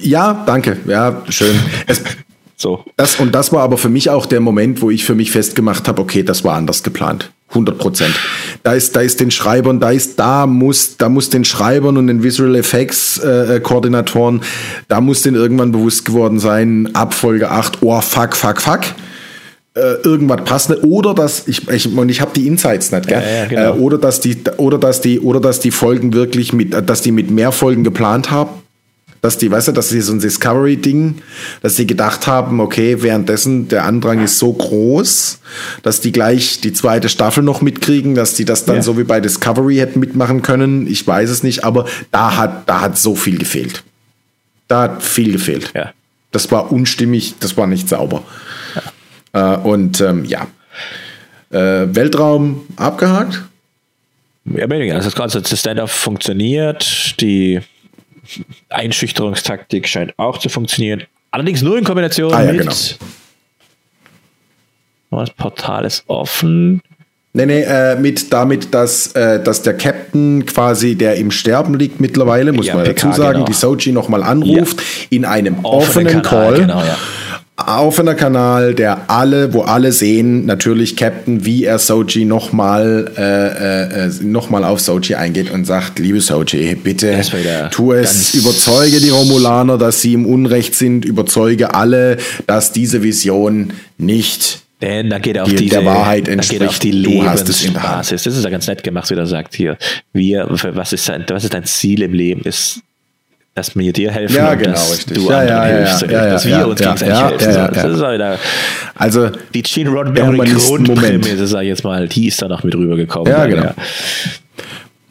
Ja, danke, ja, schön. Es, So. das, und das war aber für mich auch der Moment, wo ich für mich festgemacht habe, okay, das war anders geplant. 100 Prozent. Da ist, da ist den Schreibern, da ist, da muss, da muss den Schreibern und den Visual Effects äh, äh, Koordinatoren, da muss denen irgendwann bewusst geworden sein, ab Folge 8, oh fuck, fuck, fuck. Äh, irgendwas passt nicht. Oder dass ich, ich und ich habe die Insights nicht, gell? Ja, ja, genau. äh, oder dass die, oder dass die, oder dass die Folgen wirklich mit, dass die mit mehr Folgen geplant haben dass die, weißt du, dass sie so ein Discovery-Ding, dass sie gedacht haben, okay, währenddessen der Andrang ist so groß, dass die gleich die zweite Staffel noch mitkriegen, dass die das dann Ja. so wie bei Discovery hätten mitmachen können. Ich weiß es nicht, aber da hat, da hat so viel gefehlt. Da hat viel gefehlt. Ja. Das war unstimmig, das war nicht sauber. Äh, und ähm, ja. Äh, Weltraum abgehakt. Ja, weniger. Also das ganze das Stand-up funktioniert, die Einschüchterungstaktik scheint auch zu funktionieren. Allerdings nur in Kombination Ah, ja, mit. genau. Oh, Das Portal ist offen. Nee, nee, äh, mit damit, dass, äh, dass der Captain quasi, der im Sterben liegt mittlerweile, muss Ja, man PK, dazu sagen, genau. die Sochi nochmal anruft, in einem offenen, Kanal, Call, Genau, ja. offener Kanal, der alle, wo alle sehen, natürlich Captain, wie er Sochi nochmal äh, äh, äh, noch mal auf Sochi eingeht und sagt, liebe Sochi, bitte tu es, überzeuge die Romulaner, dass sie im Unrecht sind, überzeuge alle, dass diese Vision nicht Denn da geht er auf Die- diese, der Wahrheit da geht auf entspricht. die. Lebensbasis. Das ist ja ganz nett gemacht, wie er sagt hier. Wir, was ist, dein, was ist dein Ziel im Leben? Ist, dass wir dir helfen Ja, genau, dass richtig. du Ja, anderen ja, ja, hilfst. ja, ja, dass ja, wir ja, uns ja, gegenseitig ja, helfen. ja, das ist auch wieder, Also die Gene Roddenberry. Grundprämisse, sag ich jetzt mal, die ist da noch mit rübergekommen. Ja, genau.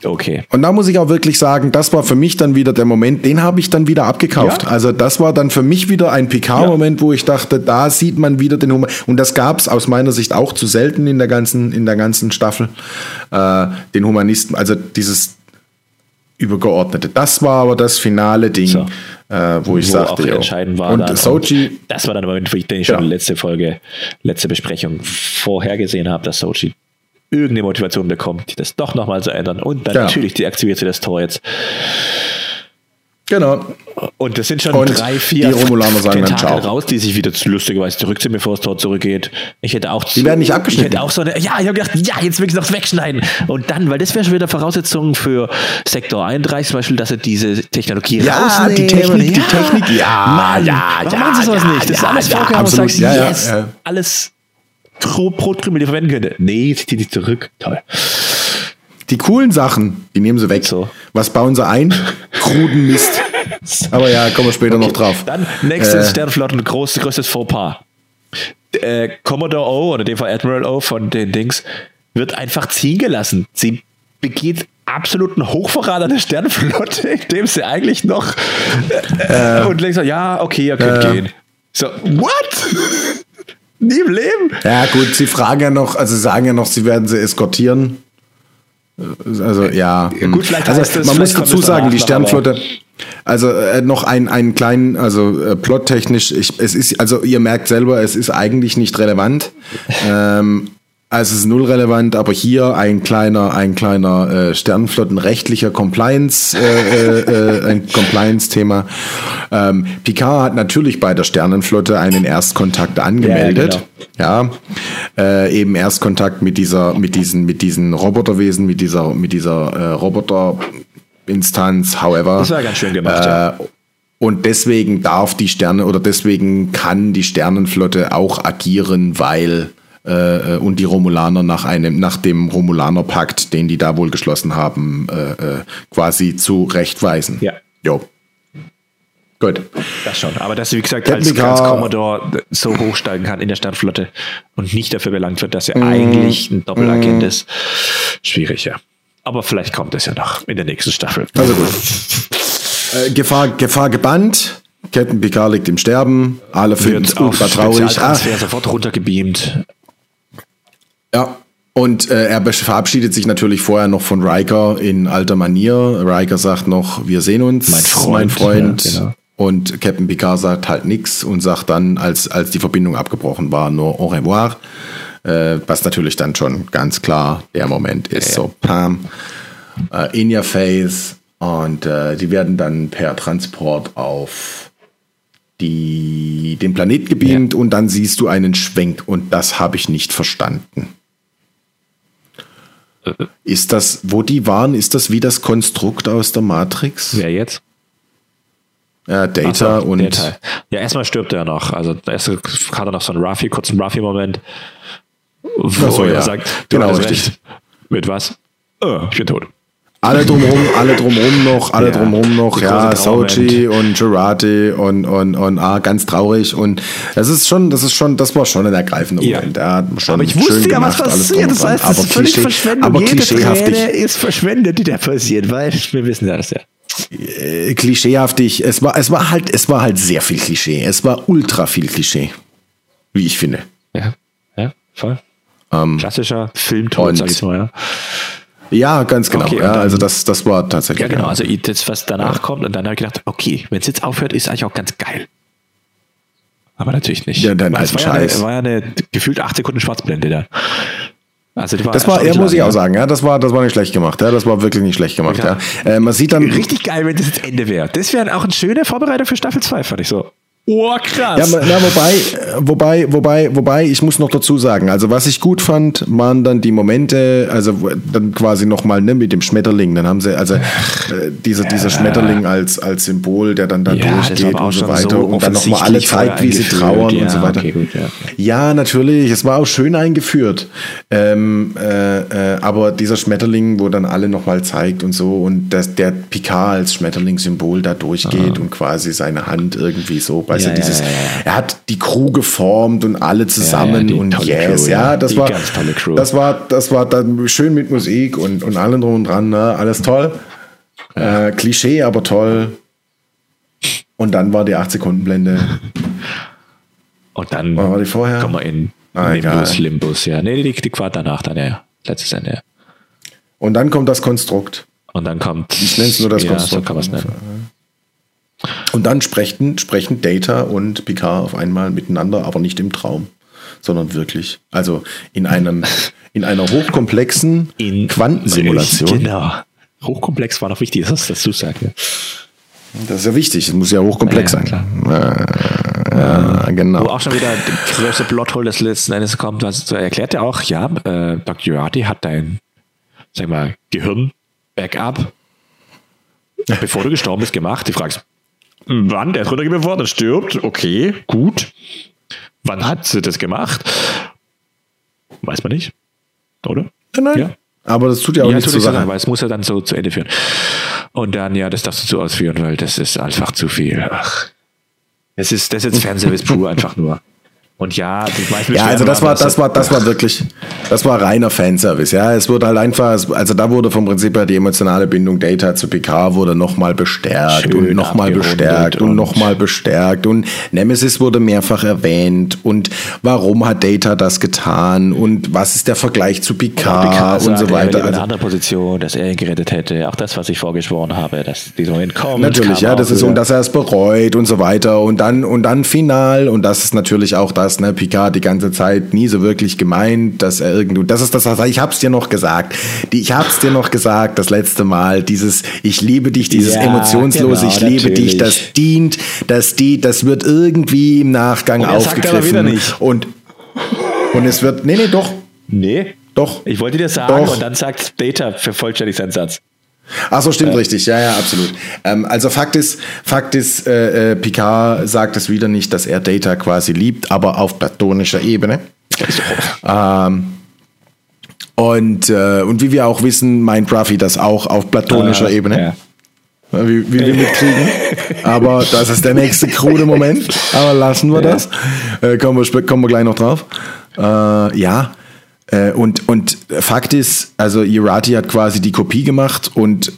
Okay. Und da muss ich auch wirklich sagen, das war für mich dann wieder der Moment, den habe ich dann wieder abgekauft. Ja. Also das war dann für mich wieder ein PK-Moment, wo ich dachte, da sieht man wieder den Humor. Und das gab es aus meiner Sicht auch zu selten in der ganzen, in der ganzen Staffel. Äh, den Humanisten, also dieses übergeordnete. Das war aber das finale Ding, So. äh, wo ich Wo sagte, auch jo. entscheidend war. Und Sochi, das war dann der Moment, wo ich, den ich schon Genau. letzte Folge, letzte Besprechung vorhergesehen habe, dass Sochi irgendeine Motivation bekommt, das doch nochmal zu ändern. Und dann Genau. natürlich deaktiviert sie das Tor jetzt. genau. Und das sind schon Und drei, vier die Romulaner sagen dann Ciao. raus, die sich wieder lustigerweise zurückziehen, bevor das Tor zurückgeht. Ich hätte auch Die werden nicht abgeschnitten. Ich hätte auch so eine, ja, ich habe gedacht, ja, jetzt wirklich noch wegschneiden. Und dann, weil das wäre schon wieder Voraussetzung für Sektor 31 zum Beispiel, dass sie diese Technologie Ja, rausnehmen. die Technik, die Technik, ja, Mann, ja, warum ja, machen sie sowas ja, nicht? Das ist ja, alles ja, vorgehauen und absolut, sagst, ja, ja, yes, ja. alles Tro- Brotkrümel, die verwenden könnte. Nee, zieht die zurück. Toll. Die coolen Sachen, die nehmen sie weg. So. Was bauen sie ein? Kruden Mist. Aber ja, kommen wir später noch drauf. Dann nächstes Äh. Sternflotten, groß, größtes Fauxpas. Äh, Commodore O, oder dem Fall Admiral O von den Dings, wird einfach ziehen gelassen. Sie begeht absoluten Hochverrat an der Sternflotte, indem sie eigentlich noch äh, und links so, ja, okay, ihr könnt Äh. gehen. So, what? Nie im Leben? Ja, gut, sie fragen ja noch, also sagen ja noch, sie werden sie eskortieren. Also, ja. Ja, gut, vielleicht also, es, man muss dazu sagen, die Sternflotte, also äh, noch ein, einen kleinen, also äh, plottechnisch, ich, es ist, also ihr merkt selber, es ist eigentlich nicht relevant. ähm, Also es ist null relevant, aber hier ein kleiner, ein kleiner äh, Sternenflottenrechtlicher Compliance, äh, äh, äh, ein Compliance-Thema. Ähm, Picard hat natürlich bei der Sternenflotte einen Erstkontakt angemeldet. Ja, genau. ja äh, eben Erstkontakt mit dieser, mit diesen, mit diesen Roboterwesen, mit dieser, mit dieser äh, Roboterinstanz. However, das war ganz schön gemacht. Äh, ja. Und deswegen darf die Sterne oder deswegen kann die Sternenflotte auch agieren, weil äh, und die Romulaner nach einem, nach dem Romulaner-Pakt, den die da wohl geschlossen haben, äh, äh, quasi zurechtweisen. Ja. Jo. Gut. Das schon. Aber dass wie gesagt, als, als Commodore so hochsteigen kann in der Sternflotte und nicht dafür belangt wird, dass er mm. eigentlich ein Doppelagent mm. ist, schwierig, ja. Aber vielleicht kommt es ja noch in der nächsten Staffel. Also gut. Äh, Gefahr, Gefahr gebannt. Captain Picard liegt im Sterben. Alle finden es ultra traurig. Ah. sofort runtergebeamt. Ja, und äh, er verabschiedet sich natürlich vorher noch von Riker in alter Manier. Riker sagt noch, wir sehen uns, mein Freund. Mein Freund. Ja, genau. Und Captain Picard sagt halt nichts und sagt dann, als, als die Verbindung abgebrochen war, nur au revoir. Äh, was natürlich dann schon ganz klar der Moment ist. Ja, so, Pam, äh, in your face. Und äh, die werden dann per Transport auf die, den Planet gebeamt und dann siehst du einen Schwenk und das habe ich nicht verstanden. Ist das, wo die waren, ist das wie das Konstrukt aus der Matrix? Wer jetzt? Ja, Data so, und. Data. Ja, erstmal stirbt er noch. Also, erst hat er noch so einen Ruffy, kurzen Ruffy-Moment, wo so, er ja. sagt: Du genau, hast recht. Mit was? Oh, ich bin tot. Alle drumherum, alle drumherum noch, alle ja, drumherum noch, ja, Sochi und Girardi und, und, und ah, ganz traurig. Und das ist schon, das ist schon, das war schon ein ergreifender ja. Moment. Hat schon aber ich wusste ja, was passiert. Das heißt, das ist völlig verschwendet. Aber Jede klischeehaftig. Träne ist verschwendet, die da passiert, weil wir wissen ja das ja. Äh, klischeehaftig. Es war, es war halt, es war halt sehr viel Klischee. Es war ultra viel Klischee. Wie ich finde. Ja, ja, voll. Ähm, Klassischer Filmton, sag ich mal, ja. Ja, ganz genau. Okay, ja, dann, also das, das war tatsächlich. Ja, genau. Also das, was danach ja. kommt, und dann habe ich gedacht, okay, wenn es jetzt aufhört, ist eigentlich auch ganz geil. Aber natürlich nicht. Ja, dann als Scheiß. Ja war ja eine gefühlt acht Sekunden Schwarzblende da. Also war das war, ja, muss ich auch sagen, ja, das war, das war nicht schlecht gemacht, ja, das war wirklich nicht schlecht gemacht, ja. ja. Äh, man sieht dann richtig geil, wenn das jetzt Ende wäre. Das wäre auch ein schöner Vorbereiter für Staffel 2, fand ich so. Oh, krass. Ja, na, wobei, wobei, wobei, wobei, ich muss noch dazu sagen, also was ich gut fand, waren dann die Momente, also dann quasi nochmal ne, mit dem Schmetterling, dann haben sie, also äh, dieser, dieser Schmetterling als, als Symbol, der dann da ja, durchgeht und so weiter so und dann nochmal alle zeigt, wie sie trauern ja, und so weiter. Okay, gut, ja. ja, natürlich, es war auch schön eingeführt, ähm, äh, äh, aber dieser Schmetterling, wo dann alle nochmal zeigt und so und das, der Picard als Schmetterling-Symbol da durchgeht Aha. und quasi seine Hand irgendwie so Weißt ja, du, dieses, ja, er hat die Crew geformt und alle zusammen und yes, Crew, ja, das war, das war, das war dann schön mit Musik und, und allem drum und dran, ne? alles toll. Äh, Klischee, aber toll. Und dann war die 8 Sekunden Blende. Und dann war die vorher? kommen wir in ah, Nimbus, Limbus, ja. Nee, die, die war danach dann, ja. Letztes Ende, ja. Und dann kommt das Konstrukt. Und dann kommt. Ich nenne es nur das ja, Konstrukt. So kann man es nennen. Und dann sprechen, sprechen Data und Picard auf einmal miteinander, aber nicht im Traum, sondern wirklich. Also in einem, in einer hochkomplexen in, Quantensimulation. Genau. Hochkomplex war noch wichtig, dass das du sagst. Ja. Das ist ja wichtig, es muss ja hochkomplex ja, sein. Äh, ja, genau. Wo auch schon wieder der größte Plothole des letzten Endes kommt, also erklärt ja auch, ja, äh, Dr. Jurati hat dein, sag mal, Gehirn-Backup, bevor du gestorben bist, gemacht. Die Frage ist, Wann? Der ist runtergegeben worden, stirbt. Okay, gut. Wann hat sie das gemacht? Weiß man nicht. Oder? Nein. Ja. Aber das tut ja auch ja, nichts zur Sache. Weil es muss ja dann so zu Ende führen. Und dann, ja, das darfst du so ausführen, weil das ist einfach zu viel. Ach. Das ist, das ist jetzt Fanservice pur einfach nur. Und ja, ich weiß nicht. Ja, also das war, das war, das war wirklich, das war reiner Fanservice. Ja, es wurde halt einfach, also da wurde vom Prinzip her die emotionale Bindung Data zu PK wurde nochmal bestärkt Schön und nochmal bestärkt und, nochmal bestärkt und Nemesis wurde mehrfach erwähnt und warum hat Data das getan und was ist der Vergleich zu PK und, und so weiter. Er also eine andere Position, dass er ihn gerettet hätte. Auch das, was ich vorgeschworen habe, dass dieser Moment kommt. Natürlich, ja, das ist und dass er es bereut und so weiter und dann und dann final und das ist natürlich auch das dass ne, Picard die ganze Zeit nie so wirklich gemeint, dass er irgendwo, das ist das, was ich hab's dir noch gesagt. Die, ich hab's dir noch gesagt, das letzte Mal, dieses ich liebe dich, dieses Ja, emotionslose, genau, ich liebe dich, das dient, das die, das wird irgendwie im Nachgang Und er sagt aber aufgegriffen. wieder nicht. Und, und es wird, nee, nee, doch, Nee. doch. Ich wollte dir sagen Doch. und dann sagt Data vervollständigt seinen Satz. Ach so, stimmt richtig. Ja, ja, absolut. Ähm, also Fakt ist, Fakt ist, äh, äh, Picard sagt es wieder nicht, dass er Data quasi liebt, aber auf platonischer Ebene. Ähm, und, äh, und wie wir auch wissen, meint Ruffy das auch auf platonischer Äh, Ebene. ja. Wie, wie wir mitkriegen. Aber das ist der nächste krude Moment. Aber lassen wir Ja. das. Äh, kommen, wir, kommen wir gleich noch drauf. Äh, ja. Äh, und, und Fakt ist, also Irati hat quasi die Kopie gemacht und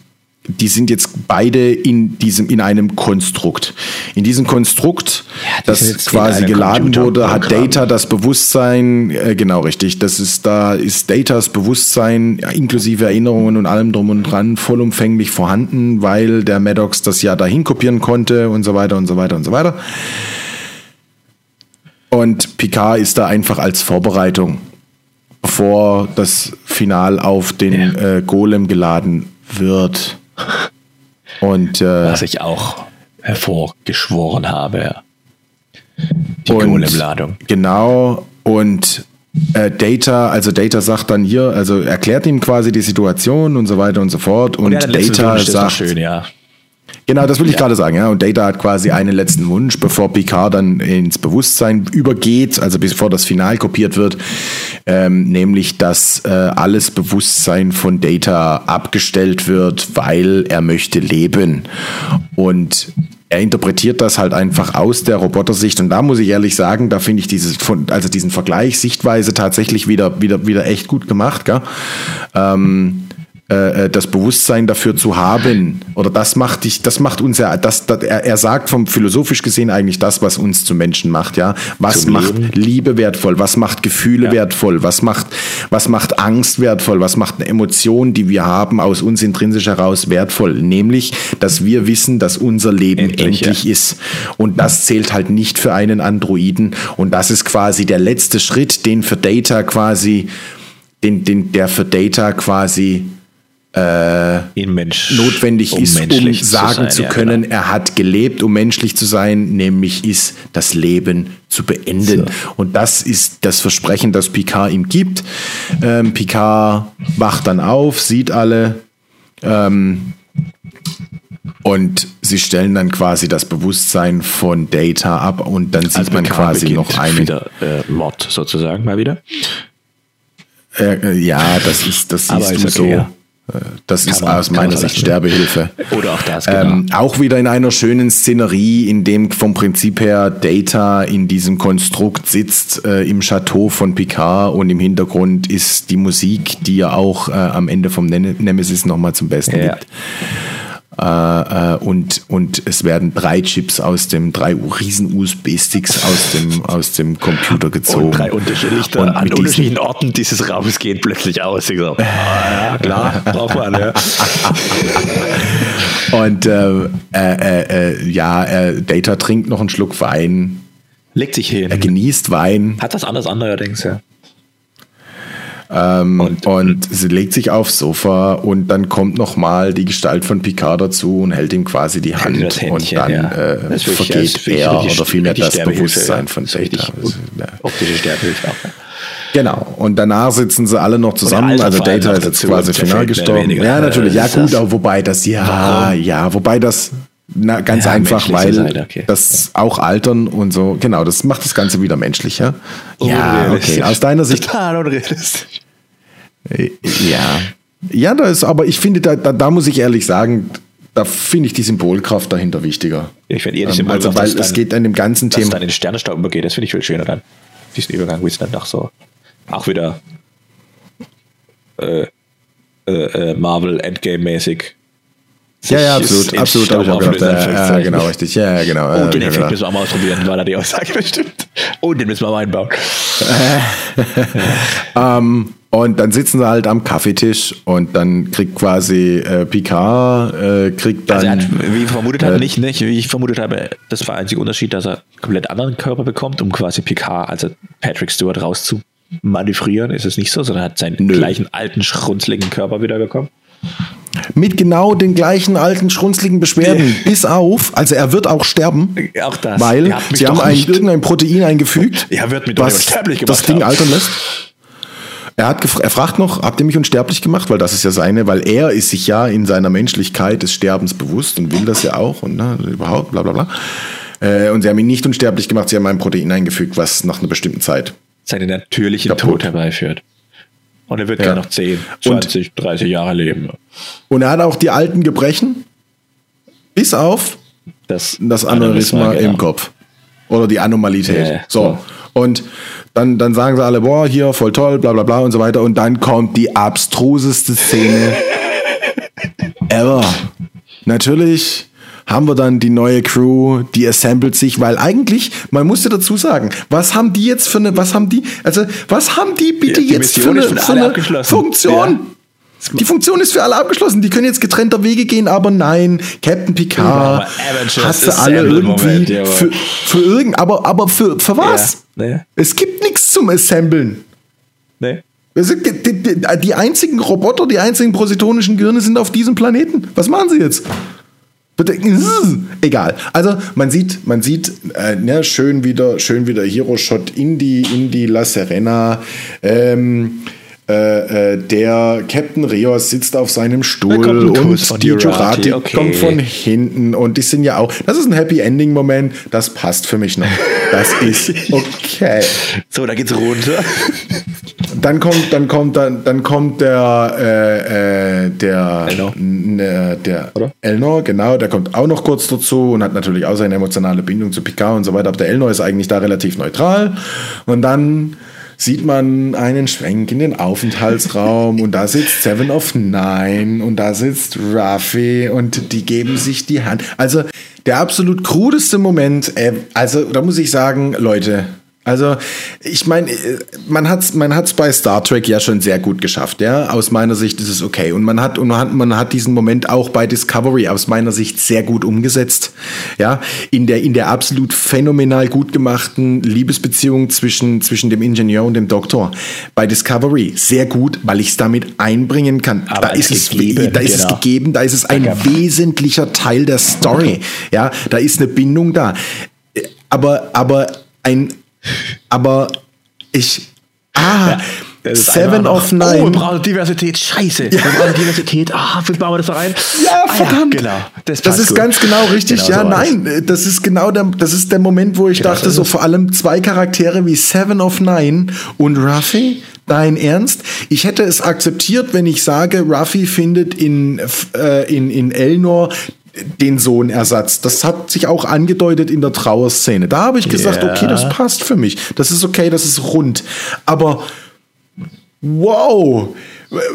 die sind jetzt beide in diesem, in einem Konstrukt. In diesem Konstrukt, Ja, das quasi geladen Computer- wurde, hat. Data das Bewusstsein, äh, genau richtig, das ist, da ist Datas Bewusstsein inklusive Erinnerungen und allem drum und dran vollumfänglich vorhanden, weil der Maddox das ja dahin kopieren konnte und so weiter und so weiter und so weiter. Und Picard ist da einfach als Vorbereitung, bevor das Final auf den Ja. äh, Golem geladen wird. Und, äh, Was ich auch hervorgeschworen habe. ja. Die und Golem-Ladung. Genau. Und äh, Data, also Data sagt dann hier, also erklärt ihm quasi die Situation und so weiter und so fort. Und, Ja, der letzte Data sagt, schön, ja. Genau, das will ich gerade sagen, ja. Und Data hat quasi einen letzten Wunsch, bevor Picard dann ins Bewusstsein übergeht, also bevor das Final kopiert wird, ähm, nämlich, dass äh, alles Bewusstsein von Data abgestellt wird, weil er möchte leben. Und er interpretiert das halt einfach aus der Robotersicht. Und da muss ich ehrlich sagen, da finde ich dieses, also diesen Vergleich, Sichtweise tatsächlich wieder, wieder, wieder echt gut gemacht, gell? Ähm, äh, das Bewusstsein dafür zu haben oder das macht dich, das macht uns ja, das, das er, er sagt vom philosophisch gesehen eigentlich das, was uns zu Menschen macht, ja. Was Zum macht Leben. Liebe wertvoll? Was macht Gefühle Ja. wertvoll? Was macht, was macht Angst wertvoll? Was macht eine Emotion, die wir haben, aus uns intrinsisch heraus wertvoll? Nämlich, dass wir wissen, dass unser Leben Endlich, endlich, ja. ist. Und das zählt halt nicht für einen Androiden. Und das ist quasi der letzte Schritt, den für Data quasi, den, den, der für Data quasi Mensch. notwendig ist, um sagen sein, zu, ja, können, genau. er hat gelebt, um menschlich zu sein, nämlich ist das Leben zu beenden. Und das ist das Versprechen, das Picard ihm gibt. Ähm, Picard wacht dann auf, sieht alle ähm, und sie stellen dann quasi das Bewusstsein von Data ab und dann sieht Also man Picard quasi noch einen. wieder äh, Mod sozusagen mal wieder. Äh, äh, ja, das ist, das Aber siehst ist du okay, so. ja. Das ist man- aus meiner Sicht. Sterbehilfe. Oder auch das, genau. Ähm, auch wieder in einer schönen Szenerie, in dem vom Prinzip her Data in diesem Konstrukt sitzt, äh, im Chateau von Picard und im Hintergrund ist die Musik, die ja auch äh, am Ende vom Nem Nemesis nochmal zum Besten Ja. gibt. Äh, äh, und, und es werden drei Chips aus dem, drei riesen USB-Sticks aus dem, aus dem Computer gezogen. und drei unterschiedliche, Und an unterschiedlichen Orten dieses Raums gehen plötzlich aus. Ich so, ah, ja, klar, braucht man. Ja. Und äh, äh, äh, ja, äh, Data trinkt noch einen Schluck Wein, Legt sich hin. er genießt Wein. Hat was anderes allerdings, ja. Ähm, Und- und, sie legt sich aufs Sofa und dann kommt nochmal die Gestalt von Picard dazu und hält ihm quasi die Hand Händchen, und dann ja. äh, wirklich- vergeht er richtig- oder vielmehr das Bewusstsein ja. von Das Data. Ja. Optische Sterbehilfe auch. Ja. Genau. Und danach sitzen sie alle noch zusammen. Also Data ist jetzt quasi final gestorben. Ja, natürlich. Ja, Äh, gut, aber wobei das, ja, Warum? ja, wobei das, na, ganz Ja, einfach, weil okay. das auch altern und so, genau, das macht das Ganze wieder menschlicher. Ja, okay. Aus deiner Sicht Total unrealistisch. Ja. Ja, da ist, aber ich finde, da, da, da muss ich ehrlich sagen, da finde ich die Symbolkraft dahinter wichtiger. Ich finde eher die Ähm, also, Symbolkraft, weil dass es dann- geht an dem ganzen Dass Thema. dann in den Sternenstaub übergeht, das finde ich viel schöner dann. Diesen Übergang, wie es dann doch so auch wieder äh, äh, äh, Marvel Endgame-mäßig. Ja, ja, absolut, absolut, habe ich auch gedacht. Ja, auflöst, ja, Anführungszeichen. genau, richtig. Ja, ja, genau. Und ja, den ja, Effekt genau. müssen wir auch mal ausprobieren, war da die Aussage bestimmt. Und den müssen wir mal einbauen. Und dann sitzen sie halt am Kaffeetisch und dann kriegt quasi äh, Picard, äh, kriegt dann. Also hat, wie ich vermutet habe, nicht, nicht, wie ich vermutet habe, das war der einzige Unterschied, dass er einen komplett anderen Körper bekommt, um quasi Picard, also Patrick Stewart, rauszumanövrieren. Ist es nicht so, sondern er hat seinen Nö. gleichen alten, schrunzligen Körper wieder bekommen. mit genau den gleichen alten schrunzligen Beschwerden, bis auf, also er wird auch sterben, Auch das. weil sie haben ein, irgendein Protein eingefügt, Er wird doch was das Ding altern lässt. Er, hat er fragt noch, habt ihr mich unsterblich gemacht? Weil das ist ja seine, weil er ist sich ja in seiner Menschlichkeit des Sterbens bewusst und will das ja auch und ne, überhaupt, bla bla bla. Äh, und sie haben ihn nicht unsterblich gemacht, sie haben ein Protein eingefügt, was nach einer bestimmten Zeit. seinen natürlichen Kaputt. Tod herbeiführt. Und er wird Ja. gerne noch 10, 20, 30 Jahre leben. Und er hat auch die alten Gebrechen, bis auf Das, das Aneurysma genau. im Kopf. Oder die Anomalität. Ja, so. so. Und dann, dann sagen sie alle, boah, hier voll toll, bla bla bla und so weiter. Und dann kommt die abstruseste Szene ever. Natürlich haben wir dann die neue Crew, die assembled sich, weil eigentlich, man musste dazu sagen, was haben die jetzt für eine, was haben die, also was haben die bitte Ja, die jetzt für eine, für eine. Funktion? Ja. Die Funktion ist für alle abgeschlossen. Die können jetzt getrennter Wege gehen, aber nein, Captain Picard hast du alle irgendwie jawohl. für, für irgend, aber, aber für, für was? Ja, ne, Es gibt nichts zum Assemblen. ne. Sind Die, die, die, einzigen Roboter, die einzigen positonischen Gehirne sind auf diesem Planeten. Was machen sie jetzt? Egal. Also man sieht, man sieht, äh, ne, schön wieder, schön wieder Hero-Shot in die, in die La Serena. Ähm, äh, äh, der Captain Rios sitzt auf seinem Stuhl und die Jurati, okay. kommt von hinten und die sind ja auch. Das ist ein Happy Ending Moment. Das passt für mich noch. Das ist okay. So, da geht's runter. Dann kommt, dann kommt, dann, dann kommt der, äh, äh, der, Elnor. Ne, der Oder? Elnor, genau, der kommt auch noch kurz dazu und hat natürlich auch seine emotionale Bindung zu Picard und so weiter. Aber der Elnor ist eigentlich da relativ neutral. Und dann sieht man einen Schwenk in den Aufenthaltsraum und da sitzt Seven of Nine und da sitzt Ruffy und die geben sich die Hand. Also der absolut krudeste Moment, äh, also da muss ich sagen, Leute, also, ich meine, äh, man hat's, man hat's bei Star Trek ja schon sehr gut geschafft, ja. Aus meiner Sicht ist es okay. Und man hat, und man hat, man hat diesen Moment auch bei Discovery aus meiner Sicht sehr gut umgesetzt, ja. In der, in der absolut phänomenal gut gemachten Liebesbeziehung zwischen, zwischen dem Ingenieur und dem Doktor. Bei Discovery sehr gut, weil ich es damit einbringen kann. Aber da ist es, gegeben, da ist es genau. gegeben, da ist es ein wesentlicher Teil der Story, ja. Da ist eine Bindung da. Aber, aber ein, aber ich, ah, Das ist Seven of Nine. Oh, wir brauchen Diversität. Scheiße. Wir brauchen Diversität. Ah, wie bauen wir das da rein? Ja, Ah, verdammt. genau. Das, passt ist gut. ganz genau richtig. Genau ja, so nein, das ist genau der, das ist der Moment, wo ich Genau dachte, so vor allem zwei Charaktere wie Seven of Nine und Ruffy. Dein Ernst? Ich hätte es akzeptiert, wenn ich sage, Ruffy findet in, äh, in, in Elnor den Sohnersatz. Das hat sich auch angedeutet in der Trauerszene. Da habe ich gesagt, Ja. okay, das passt für mich. Das ist okay, das ist rund. Aber Wow!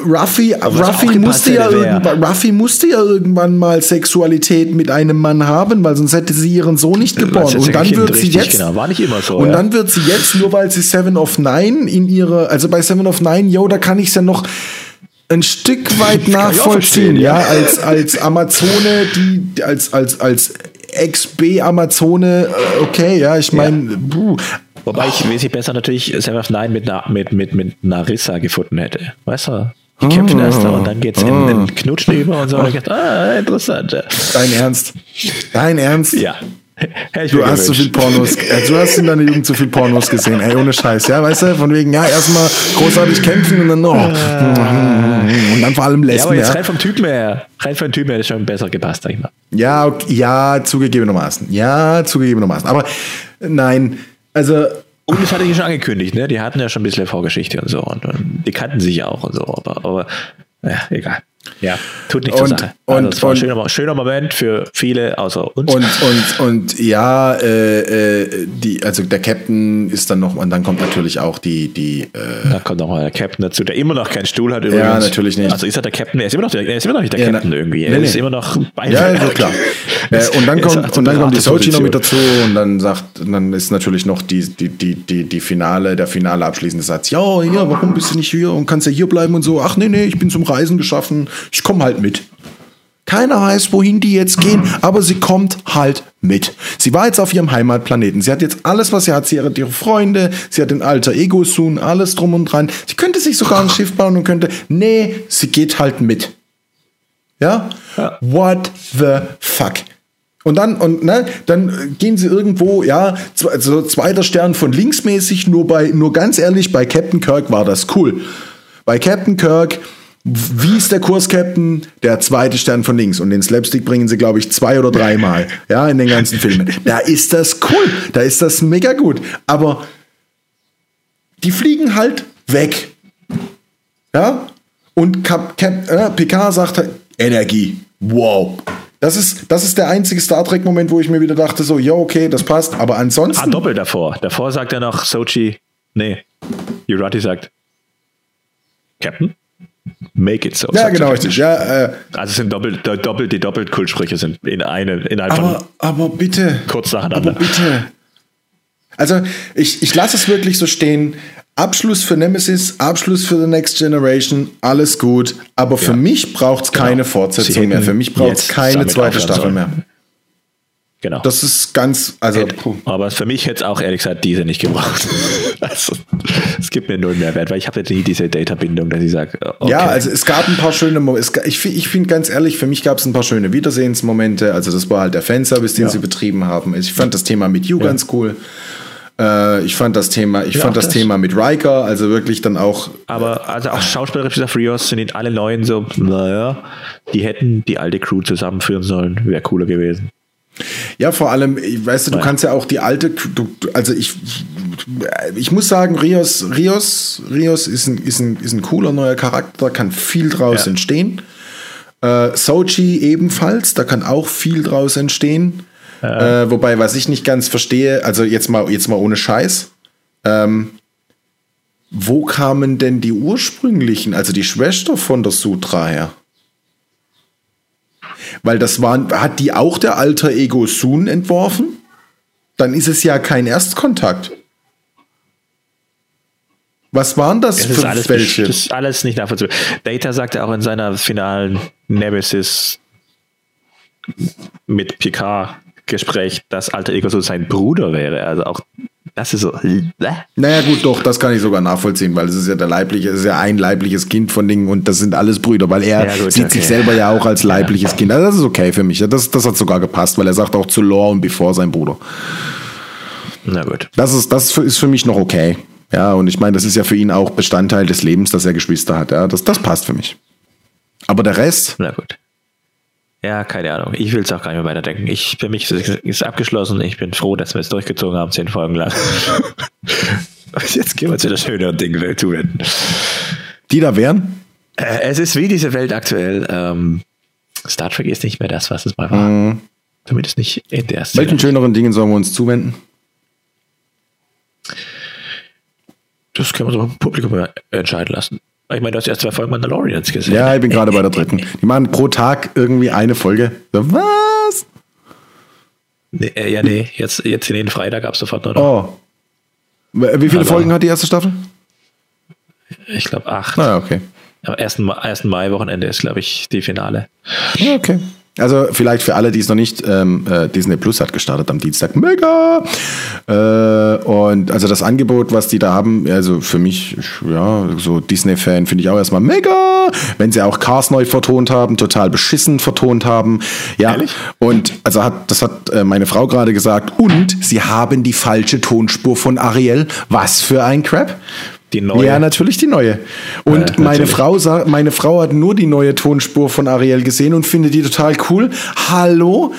Ruffy, Ruffy, musste ja Ruffy musste ja irgendwann mal Sexualität mit einem Mann haben, weil sonst hätte sie ihren Sohn nicht geboren. Und dann Kind, wird sie jetzt. Genau, war nicht immer so. Und ja. dann wird sie jetzt, nur weil sie Seven of Nine in ihre, also bei Seven of Nine, yo, da kann ich es ja noch ein Stück weit nachvollziehen, ja, ja. als, als Amazone, die, als, als, als Ex-B-Amazone, äh, okay, ja, ich meine, Wobei ich wesentlich besser natürlich of Nine mit, Na- mit, mit, mit Narissa gefunden hätte. Weißt du? Die kämpfen erst da und dann geht's in, in Knutschen über und so. Und ich dachte, ah, interessant. ja. dein Ernst, dein Ernst. Ja. Ich Du hast so viel. Pornos, äh, du hast in deiner Jugend so viel Pornos gesehen, ey, ohne Scheiß, ja, weißt du, von wegen, ja, erstmal großartig kämpfen und dann, oh, und dann vor allem Ja, aber Lesben, jetzt ja. rein vom Typen her, rein vom Typen her es schon besser gepasst, sag ich mal. Ja, okay, ja, zugegebenermaßen, ja, zugegebenermaßen, aber nein, also, Und das hatte ich schon angekündigt, ne? Die hatten ja schon ein bisschen Vorgeschichte und so. Und, und die kannten sich ja auch und so. Aber, aber ja, egal. Ja, tut nicht zur Und- Sache. Also, und- es war ein und- schöner, schöner Moment für viele außer uns. und, und, und ja, äh, äh, die, also der Captain ist dann noch, und dann kommt natürlich auch die, die, äh, da kommt noch mal der Captain dazu, der immer noch keinen Stuhl hat übrigens. natürlich nicht. Also ist er der Captain? Er ist immer noch, der, er ist immer noch nicht der Ja, Captain na- irgendwie. nee, Er ist nee. immer noch Ja, ist klar. Äh, und dann kommt, und dann kommt die Sochi noch mit dazu und dann sagt, dann ist natürlich noch die, die, die, die, die Finale, der finale abschließende Satz. Ja, ja, warum bist du nicht hier und kannst ja hier bleiben und so. Ach nee, nee, ich bin zum Reisen geschaffen. Ich komme halt mit. Keiner weiß, wohin die jetzt gehen, aber sie kommt halt mit. Sie war jetzt auf ihrem Heimatplaneten. Sie hat jetzt alles, was sie hat. Sie hat ihre Freunde, sie hat den alter Ego-Soon, alles drum und dran. Sie könnte sich sogar ein Schiff bauen und könnte, nee, sie geht halt mit. Ja? ja. What the fuck? Und dann, und, ne, dann gehen sie irgendwo, ja, so zweiter Stern von linksmäßig, nur bei, nur ganz ehrlich, bei Captain Kirk war das cool. Bei Captain Kirk, wie ist der Kurs, Captain? Der zweite Stern von links. Und den Slapstick bringen sie, glaube ich, zwei oder dreimal. Ja, in den ganzen Filmen. Da ist das cool. Da ist das mega gut. Aber die fliegen halt weg. Ja? Und Cap, Cap, äh, Picard sagt halt, Energie. Wow. Das ist, das ist der einzige Star Trek-Moment, wo ich mir wieder dachte, so, ja, okay, das passt. Aber ansonsten. Ah, doppelt davor. Davor sagt er noch Sochi. Nee. Jurati sagt, Captain? Make it so. Ja, genau, richtig. Ja, äh, also sind doppelt, doppelt, die Doppelkultsprüche sind in eine, innerhalb aber, von aber bitte. Kurz nacheinander. Aber bitte. Also ich, ich lasse es wirklich so stehen. Abschluss für Nemesis, Abschluss für The Next Generation, alles gut. Aber für ja. mich braucht es genau. keine Fortsetzung mehr. Für mich braucht es keine zweite Staffel mehr. Genau. Das ist ganz, also. Aber für mich hätte es auch ehrlich gesagt diese nicht gebraucht. also, es gibt mir null Mehrwert, weil ich habe jetzt nie diese Data-Bindung, dass ich sage. Okay. Ja, also es gab ein paar schöne Momente. Ich, ich finde ganz ehrlich, für mich gab es ein paar schöne Wiedersehensmomente. Also das war halt der Fanservice, den ja. sie betrieben haben. Ich fand das Thema mit You ja. ganz cool. Äh, ich fand das Thema, ich ja, fand das, das, Thema mit Riker, also wirklich dann auch. Aber also auch schauspielerisch dieser Rios sind alle neuen so, naja, die hätten die alte Crew zusammenführen sollen, wäre cooler gewesen. Ja, vor allem, weißt du, du kannst ja auch die alte, du, also ich, ich muss sagen, Rios, Rios, Rios ist ein, ist ein, ist ein cooler neuer Charakter, kann viel draus ja. entstehen. Äh, Sochi ebenfalls, da kann auch viel draus entstehen. Ja. Äh, wobei, was ich nicht ganz verstehe, also jetzt mal, jetzt mal ohne Scheiß, ähm, wo kamen denn die ursprünglichen, also die Schwester von der Sutra her? Weil das waren, hat die auch der alter Ego Soon entworfen? Dann ist es ja kein Erstkontakt. Was waren das, das für alles, welche? Das ist alles nicht nachvollziehbar. Data sagte auch in seiner finalen Nemesis mit Picard Gespräch, dass alter Ego so sein Bruder wäre. Also auch das ist so. Naja, gut, doch, das kann ich sogar nachvollziehen, weil es ist ja der leibliche, es ist ja ein leibliches Kind von Dingen und das sind alles Brüder, weil er ja, gut, sieht okay. sich selber ja auch als leibliches ja. Kind. Also das ist okay für mich. Das, das hat sogar gepasst, weil er sagt auch zu Lore und bevor sein Bruder. Na gut. Das ist, das ist für mich noch okay. Ja, und ich meine, das ist ja für ihn auch Bestandteil des Lebens, dass er Geschwister hat. Ja, das, das passt für mich. Aber der Rest. Na gut. Ja, keine Ahnung. Ich will es auch gar nicht mehr weiterdenken. Ich, für mich ist es abgeschlossen. Ich bin froh, dass wir es durchgezogen haben, zehn Folgen lang. Jetzt gehen wir zu der schöneren Dinge zuwenden. Die da wären? Äh, es ist wie diese Welt aktuell. Ähm, Star Trek ist nicht mehr das, was es mal war. Mhm. Zumindest nicht in der Szene. Welchen schöneren Dingen sollen wir uns zuwenden? Das können wir so im Publikum entscheiden lassen. Ich meine, du hast erst zwei Folgen Mandalorians gesehen. Ja, ich bin gerade bei der dritten. Die machen pro Tag irgendwie eine Folge. Was? Nee, äh, ja, nee, jetzt, jetzt in den Freitag gab es sofort nur noch. Oh. Wie viele Aber Folgen hat die erste Staffel? Ich glaube acht. Ah, okay. Am ersten, ersten Mai-Wochenende ist, glaube ich, die Finale. Okay. Also vielleicht für alle, die es noch nicht, ähm, äh, Disney Plus hat gestartet am Dienstag. Mega! Äh, und also das Angebot, was die da haben, also für mich, ja, so Disney-Fan finde ich auch erstmal mega. Wenn sie auch Cars neu vertont haben, total beschissen vertont haben. Ja. Ehrlich? Und also hat, das hat äh, meine Frau gerade gesagt. Und sie haben die falsche Tonspur von Ariel. Was für ein Crap. Die neue. Ja, natürlich die neue. Und äh, meine, Frau, meine Frau hat nur die neue Tonspur von Ariel gesehen und findet die total cool. Hallo?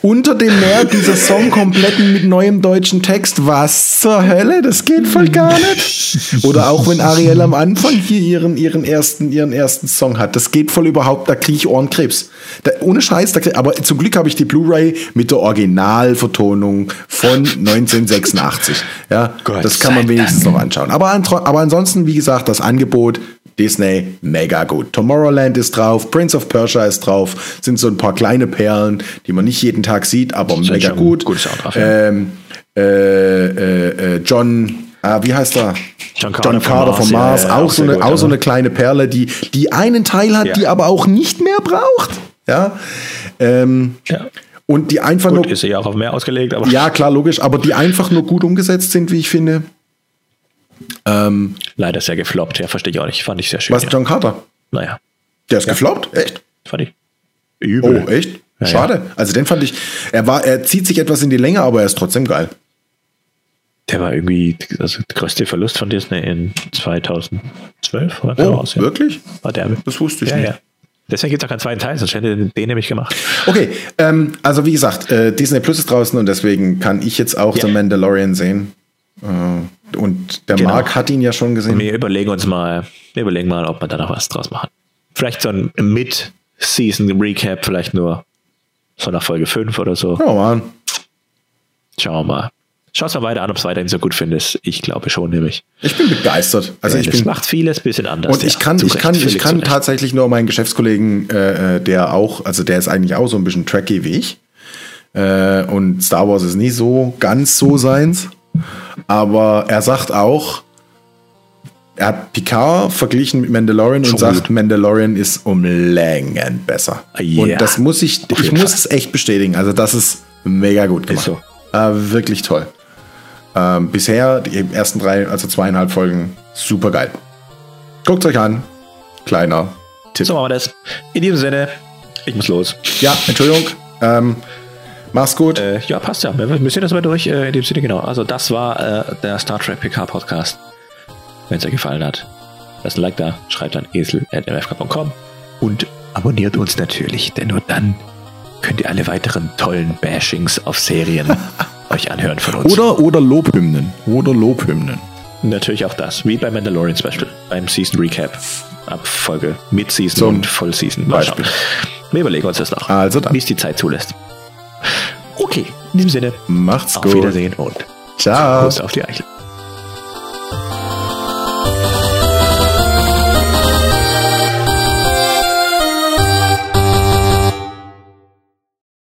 Unter dem Meer dieser Song komplett mit neuem deutschen Text. Was zur Hölle? Das geht voll gar nicht. Oder auch wenn Ariel am Anfang hier ihren, ihren, ersten, ihren ersten Song hat. Das geht voll überhaupt, da kriege ich Ohrenkrebs. Da, ohne Scheiß, da krieg, aber zum Glück habe ich die Blu-ray mit der Originalvertonung von 1986. Ja, Gott das kann man wenigstens Dank. noch anschauen. Aber, aber ansonsten, wie gesagt, das Angebot Disney, mega gut. Tomorrowland ist drauf, Prince of Persia ist drauf, sind so ein paar kleine Perlen, die man nicht jeden Tag sieht, aber Das mega gut. Soundtrack, ja. ähm, äh, äh, äh, John, ah, wie heißt er? John Carter John von Carter Mars, von Mars, ja, auch, auch so eine, gut, auch so eine kleine Perle, die, die einen Teil hat, Ja. die aber auch nicht mehr braucht. Ja. Ähm, und die einfach Gut, nur ist ja auch auf mehr ausgelegt, aber ja, klar, logisch, aber die einfach nur gut umgesetzt sind, wie ich finde. Ähm, leider sehr gefloppt. Ja, verstehe ich auch nicht. Fand ich sehr schön. was, ja. John Carter? Naja, Der ist gefloppt? Echt? fand ich Oh, übel. echt? Ja, Schade. Also den fand ich, er war, er zieht sich etwas in die Länge, aber er ist trotzdem geil. Der war irgendwie also der größte Verlust von Disney in 2012 oder Oh, raus, ja. wirklich? War der. Das wusste ich ja, nicht. ja. Deswegen gibt es auch keinen zweiten Teil, sonst hätte den nämlich gemacht. Okay, ähm, also wie gesagt, äh, Disney Plus ist draußen und deswegen kann ich jetzt auch Ja. The Mandalorian sehen. Äh, und der Genau. Marc hat ihn ja schon gesehen. Wir überlegen uns mal, wir überlegen mal, ob wir da noch was draus machen. Vielleicht so ein Mid-Season-Recap, vielleicht nur so nach Folge 5 oder so. Ja, Mann. Schauen wir mal. Schau es mal weiter an, ob es weiterhin so gut findest. Ich glaube schon, nämlich. Ich bin begeistert. Also Äh, ich bin, macht vieles ein bisschen anders. Und ich ja. kann, ich Recht, kann, ich kann tatsächlich nur meinen Geschäftskollegen, äh, äh, der auch, also der ist eigentlich auch so ein bisschen tracky wie ich. Äh, und Star Wars ist nicht so ganz so seins. Aber er sagt auch, er hat Picard verglichen mit Mandalorian und Schon sagt, gut. Mandalorian ist um Längen besser. Ah, yeah. Und das muss ich, Auf ich muss Fall. es echt bestätigen. Also das ist mega gut gemacht. so. Äh, wirklich toll. Ähm, bisher die ersten drei, also zweieinhalb Folgen, super geil. Guckt euch an. Kleiner Tipp. So machen wir das. In diesem Sinne, ich muss los. Ja, Entschuldigung. Ähm, mach's gut. Äh, ja, passt ja. Wir müssen das mal durch. Äh, in dem Sinne, genau. Also, das war äh, der Star Trek PK Podcast. Wenn es euch gefallen hat, lasst ein Like da, schreibt an esel.mfk.com und abonniert uns natürlich, denn nur dann könnt ihr alle weiteren tollen Bashings auf Serien euch anhören von uns. Oder, oder Lobhymnen. Oder Lobhymnen. Natürlich auch das, wie bei Mandalorian Special, beim Season Recap. Ab Folge Mid-Season Zum und Voll-Season. Beispiel. Wir überlegen uns das noch, Also dann. wie es die Zeit zulässt. Okay, in diesem Sinne, Macht's auf gut. Wiedersehen und Ciao. Kuss auf die Eichel.